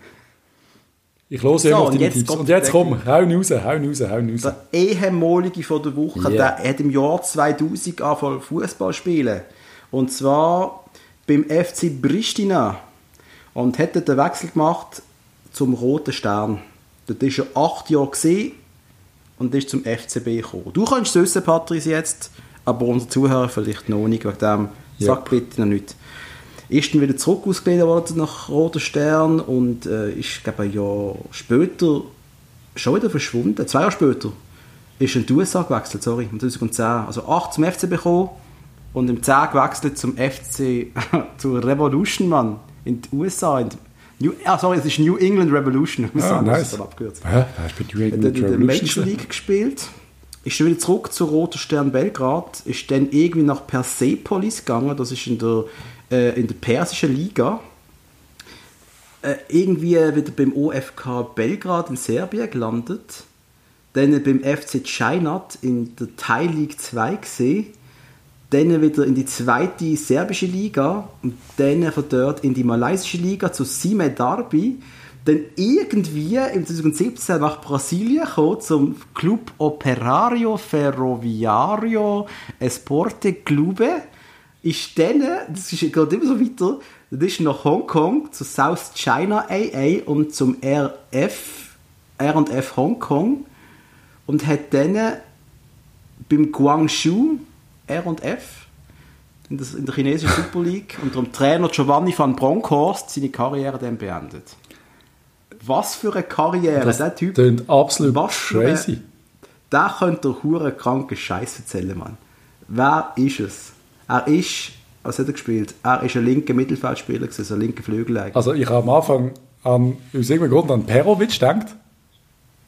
Ich höre So, immer auf deine jetzt Tipps. Und jetzt komm, hau raus, hau raus, hau raus. Der ehemalige von der Woche, Ja. der hat im Jahr 2000 angefangen Fußball spielen. Und zwar beim FC Pristina. Und hat dort den Wechsel gemacht zum Roten Stern. Dort war er acht Jahre gesehen und ist zum FCB gekommen. Du kannst es wissen, Patrice, jetzt, aber unsere Zuhörer vielleicht noch nicht. Wegen dem, sag bitte noch nicht. Ist dann wieder zurück ausgeleitet worden nach Roter Stern und äh, ist, glaube ein Jahr später schon wieder verschwunden. Zwei Jahre später ist er in die USA gewechselt, sorry, im 2010. Also 8 zum FC bekommen und im 10 gewechselt zum FC, <laughs> zur Revolution, Mann, in die USA. In New, ah, sorry, es ist New England Revolution. Ich muss Ah, sagen, das nice. dann abgekürzt. Hä? Hast du New England dann in der Revolution Major? League gespielt. Ist dann wieder zurück zu Roter Stern Belgrad. Ist dann irgendwie nach Persepolis gegangen. Das ist in der, äh, in der persischen Liga. Äh, irgendwie wieder beim OFK Belgrad in Serbien gelandet. Dann beim FC Chainat in der Thai League 2 gesehen. Dann wieder in die zweite serbische Liga und dann von dort in die malaysische Liga zu Sime Darby. Dann irgendwie im 2017 nach Brasilien gekommen zum Club Operario Ferroviario Esporte Clube. Ist dann, das gerade immer so weiter, dann ist nach Hongkong zu South China AA und zum RF, R&F Hongkong und hat dann beim Guangzhou R&F in, das, in der chinesischen Super League unter dem Trainer Giovanni van Bronckhorst seine Karriere dann beendet. Was für eine Karriere, Das der Typ. klingt absolut Was crazy. Der könnte der hure kranke Scheiß erzählen, Mann. Wer ist es? Er ist, was hat er gespielt? Er ist ein linker Mittelfeldspieler, gewesen, so ein linker Flügel eigentlich. Also ich habe am Anfang an, aus irgendeinem Grund an Perovic gedacht,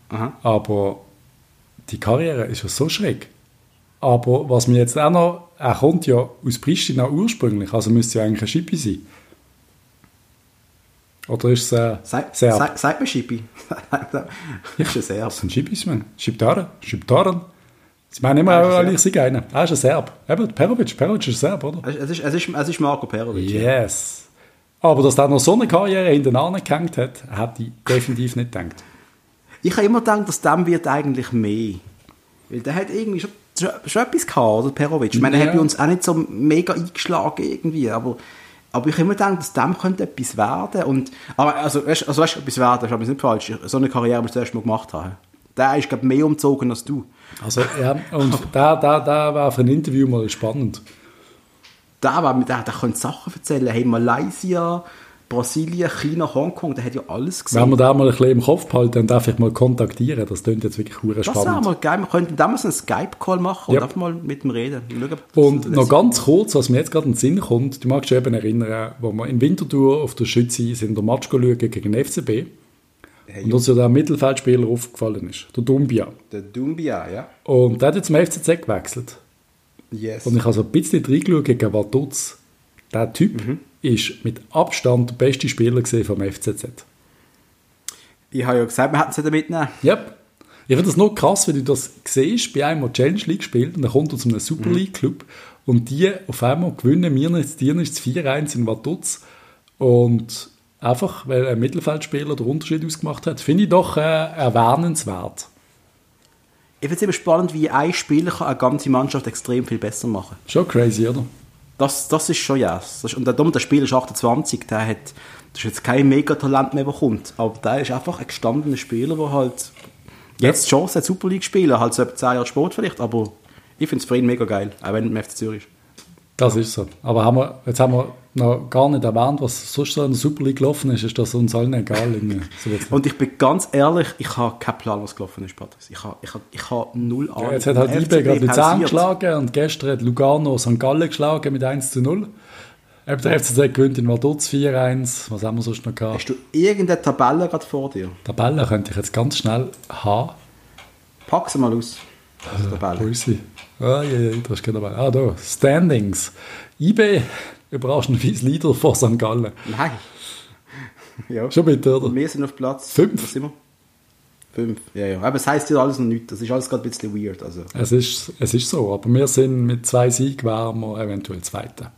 Aha. aber die Karriere ist ja so schräg. Aber was mir jetzt auch noch, er kommt ja aus Pristina ursprünglich, also müsste ja eigentlich ein Schippi sein. Oder ist es Sei, Serb? sei, sagt mir Schippi. <laughs> ist ein Serb. Das sind Schippis, man. Schiptaren. Schiptaren. Sie meinen immer, Er ein ich sei einer. Er ist ein Serb. Eben, Perovic. Perovic ist ein Serb, oder? Es ist, es ist, es ist Marco Perovic. Yes. Aber dass er noch so eine Karriere hinten angehängt hat, hätte ich definitiv nicht gedacht. Ich habe immer gedacht, dass dem wird eigentlich mehr. Weil der hat irgendwie schon, schon, etwas gehabt, oder Perovic. Ich meine, er Ja. hat bei uns auch nicht so mega eingeschlagen irgendwie, aber, aber ich immer gedacht, dass dem könnte etwas werden. Und, aber also, weißt, also weißt, etwas werden, ist aber nicht falsch. So eine Karriere, ich das erste Mal gemacht habe. Der ist, glaube ich, mehr umgezogen als du. Also, ja, und da, da, da war für ein Interview mal spannend. Der, war, der, der könnte Sachen erzählen. Hey, Malaysia, Brasilien, China, Hongkong, der hat ja alles gesehen. Wenn wir da mal ein bisschen im Kopf behalten, dann darf ich mal kontaktieren. Das klingt jetzt wirklich hure das wäre spannend. mal geil. Wir könnten damals einen Skype-Call machen Ja. und einfach mal mit ihm reden. Schauen, Und noch ganz kurz, was mir jetzt gerade in den Sinn kommt, du magst dich eben erinnern, wo wir in Winterthur auf der Schütze sind, der Match schauen gegen den FCB. Hey, Und uns ja der Mittelfeldspieler aufgefallen ist, der Dumbia. Der Dumbia, ja. Und der hat jetzt zum FCZ gewechselt. Yes. Und ich habe so ein bisschen reingeschaut gegen Vaduz. Der Typ Mhm. Ist mit Abstand der beste Spieler vom FCZ. Ich habe ja gesagt, wir hätten sie mitnehmen. Yep. Ich finde das noch krass, wenn du das siehst, bei einem, der Challenge League spielt, und dann kommt er zu einem Super mhm. League Club und die auf einmal gewinnen wir nicht, die ist 4-1 in Vaduz und einfach, weil ein Mittelfeldspieler den Unterschied ausgemacht hat, finde ich doch äh, erwähnenswert. Ich finde es immer spannend, wie ein Spieler kann eine ganze Mannschaft extrem viel besser machen Schon crazy, oder? Das, das ist schon ja. Yes. Und der, der Spieler ist 28, der hat das ist jetzt kein Megatalent mehr, der kommt, aber der ist einfach ein gestandener Spieler, der halt jetzt die Chance hat, Super League spielen, halt so etwa 10 Jahre Sport vielleicht, aber ich finde es für ihn mega geil, auch wenn er im FC Zürich ist. Das ist so. Aber haben wir, jetzt haben wir noch gar nicht erwähnt, was sonst so in der Super League gelaufen ist. Ist das uns allen egal? <laughs> und ich bin ganz ehrlich, ich habe keinen Plan, was gelaufen ist, Patrice. Ich habe, ich habe, ich habe null Ahnung. Ja, jetzt hat halt IB gerade Luzern geschlagen und gestern hat Lugano St. Gallen geschlagen mit 1 zu 0. Eben der FCZ gewinnt in Vaduz 4-1. Was haben wir sonst noch gehabt? Hast du irgendeine Tabelle gerade vor dir? Tabelle könnte ich jetzt ganz schnell haben. Pack sie mal aus. Also, Tabelle. Sie? Ah, ja, ja, da ist dabei. Ah, da. Standings. IB überraschenderweise Leader vor St. Gallen. Nein. ja. Schon bitte, oder? Wir sind auf Platz... Fünf. Was sind wir? Fünf, ja, ja. Aber es heisst ja alles noch nichts. Das ist alles gerade ein bisschen weird. Also. Es, ist, es ist so, aber wir sind mit zwei Siegen wären wir eventuell Zweiter.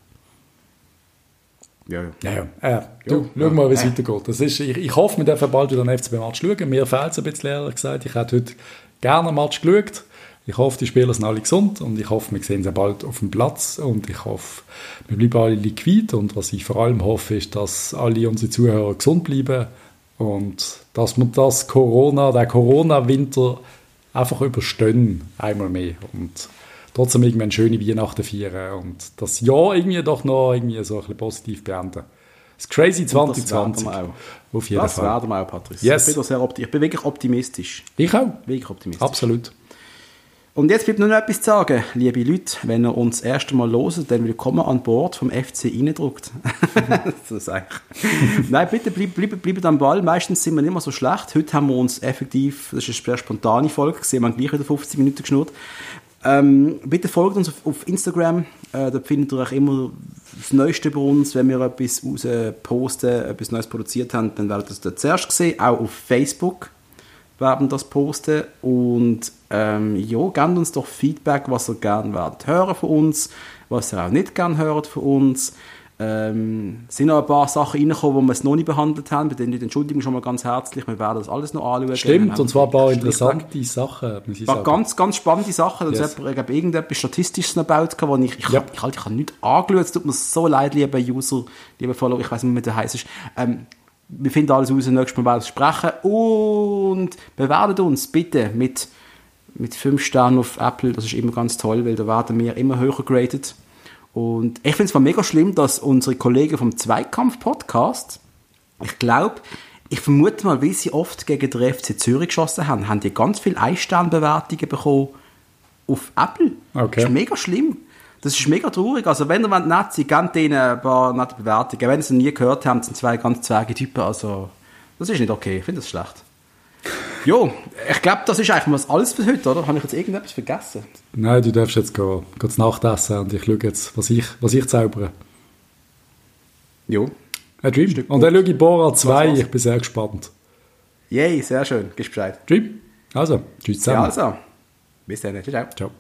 Ja, ja. ja, ja. Äh, du, ja, schau mal, wie es äh. weitergeht. Das ist, ich, ich hoffe, wir dürfen bald wieder einen FCB-Match schauen. Mir fehlt es ein bisschen, ehrlich gesagt. Ich hätte heute gerne einen Match geschaut. Ich hoffe, die Spieler sind alle gesund und ich hoffe, wir sehen sie bald auf dem Platz und ich hoffe, wir bleiben alle liquid und was ich vor allem hoffe, ist, dass alle unsere Zuhörer gesund bleiben und dass wir das Corona, der Corona-Winter einfach überstehen, einmal mehr und trotzdem irgendwie eine schöne Weihnachten feiern und das Jahr irgendwie doch noch irgendwie so ein bisschen positiv beenden. Das Crazy 2020. Das Auf jeden das Fall. werden wir auch, Patrice. Yes. Ich, bin sehr ich bin wirklich optimistisch. Ich auch. Wirklich optimistisch. Absolut. Und jetzt bleibt nur noch etwas zu sagen, liebe Leute, wenn ihr uns das erste Mal loset, dann willkommen an Bord vom FC reindruckt. so <laughs> sage ich. Nein, bitte bleibt bleib, bleib am Ball. Meistens sind wir nicht mehr so schlecht. Heute haben wir uns effektiv, das ist eine spontane Folge, gesehen, wir haben gleich wieder 50 Minuten geschnurrt. Ähm, bitte folgt uns auf, auf Instagram, äh, da findet ihr auch immer das Neueste über uns. Wenn wir etwas raus posten, etwas Neues produziert haben, dann werdet ihr das zuerst sehen. Auch auf Facebook werden das posten. Und ähm, ja, gebt uns doch Feedback, was ihr gerne werdet hören von uns, was ihr auch nicht gerne hört von uns. Ähm, sind noch ein paar Sachen reingekommen, die wir es noch nicht behandelt haben. Bei denen entschuldigen schon mal ganz herzlich. Wir werden das alles noch anschauen. Stimmt, und zwar ein paar interessante Sachen. Muss ich sagen. Ganz, ganz spannende Sachen. Yes. Ich habe irgendetwas Statistisches noch gebaut, wo ich, ich, ja. ich, halt, ich habe nicht angeschaut. Es tut mir so leid, liebe User, liebe Follower, ich weiß nicht, wie der heißt. Ähm, wir finden alles raus, nächstes Mal werden wir sprechen. Und bewertet uns bitte mit, mit 5 Sternen auf Apple. Das ist immer ganz toll, weil da werden wir immer höher graded. Und ich finde es mega schlimm, dass unsere Kollegen vom Zweikampf-Podcast, ich glaube, ich vermute mal, weil sie oft gegen den FC Zürich geschossen haben, haben die ganz viele Einsternbewertungen bekommen auf Apple. Okay. Das ist mega schlimm. Das ist mega traurig. Also, wenn ihr nett seid, gebt denen ein paar nette Bewertungen. Wenn sie nie gehört habt, sind zwei ganz zweige Typen. Also, das ist nicht okay. Ich finde das schlecht. Jo, ich glaube, das ist eigentlich alles für heute, oder? Habe ich jetzt irgendetwas vergessen? Nein, du darfst jetzt gehen, gehen Nachtessen und ich schaue jetzt, was ich, was ich zaubere. Jo. Ein Dream. Und dann schaue ich Bora 2, ich bin sehr gespannt. Yay, sehr schön. Gibst Bescheid. Dream. Also, tschüss zusammen. Ja, also. Bis dann. Ciao. Ciao.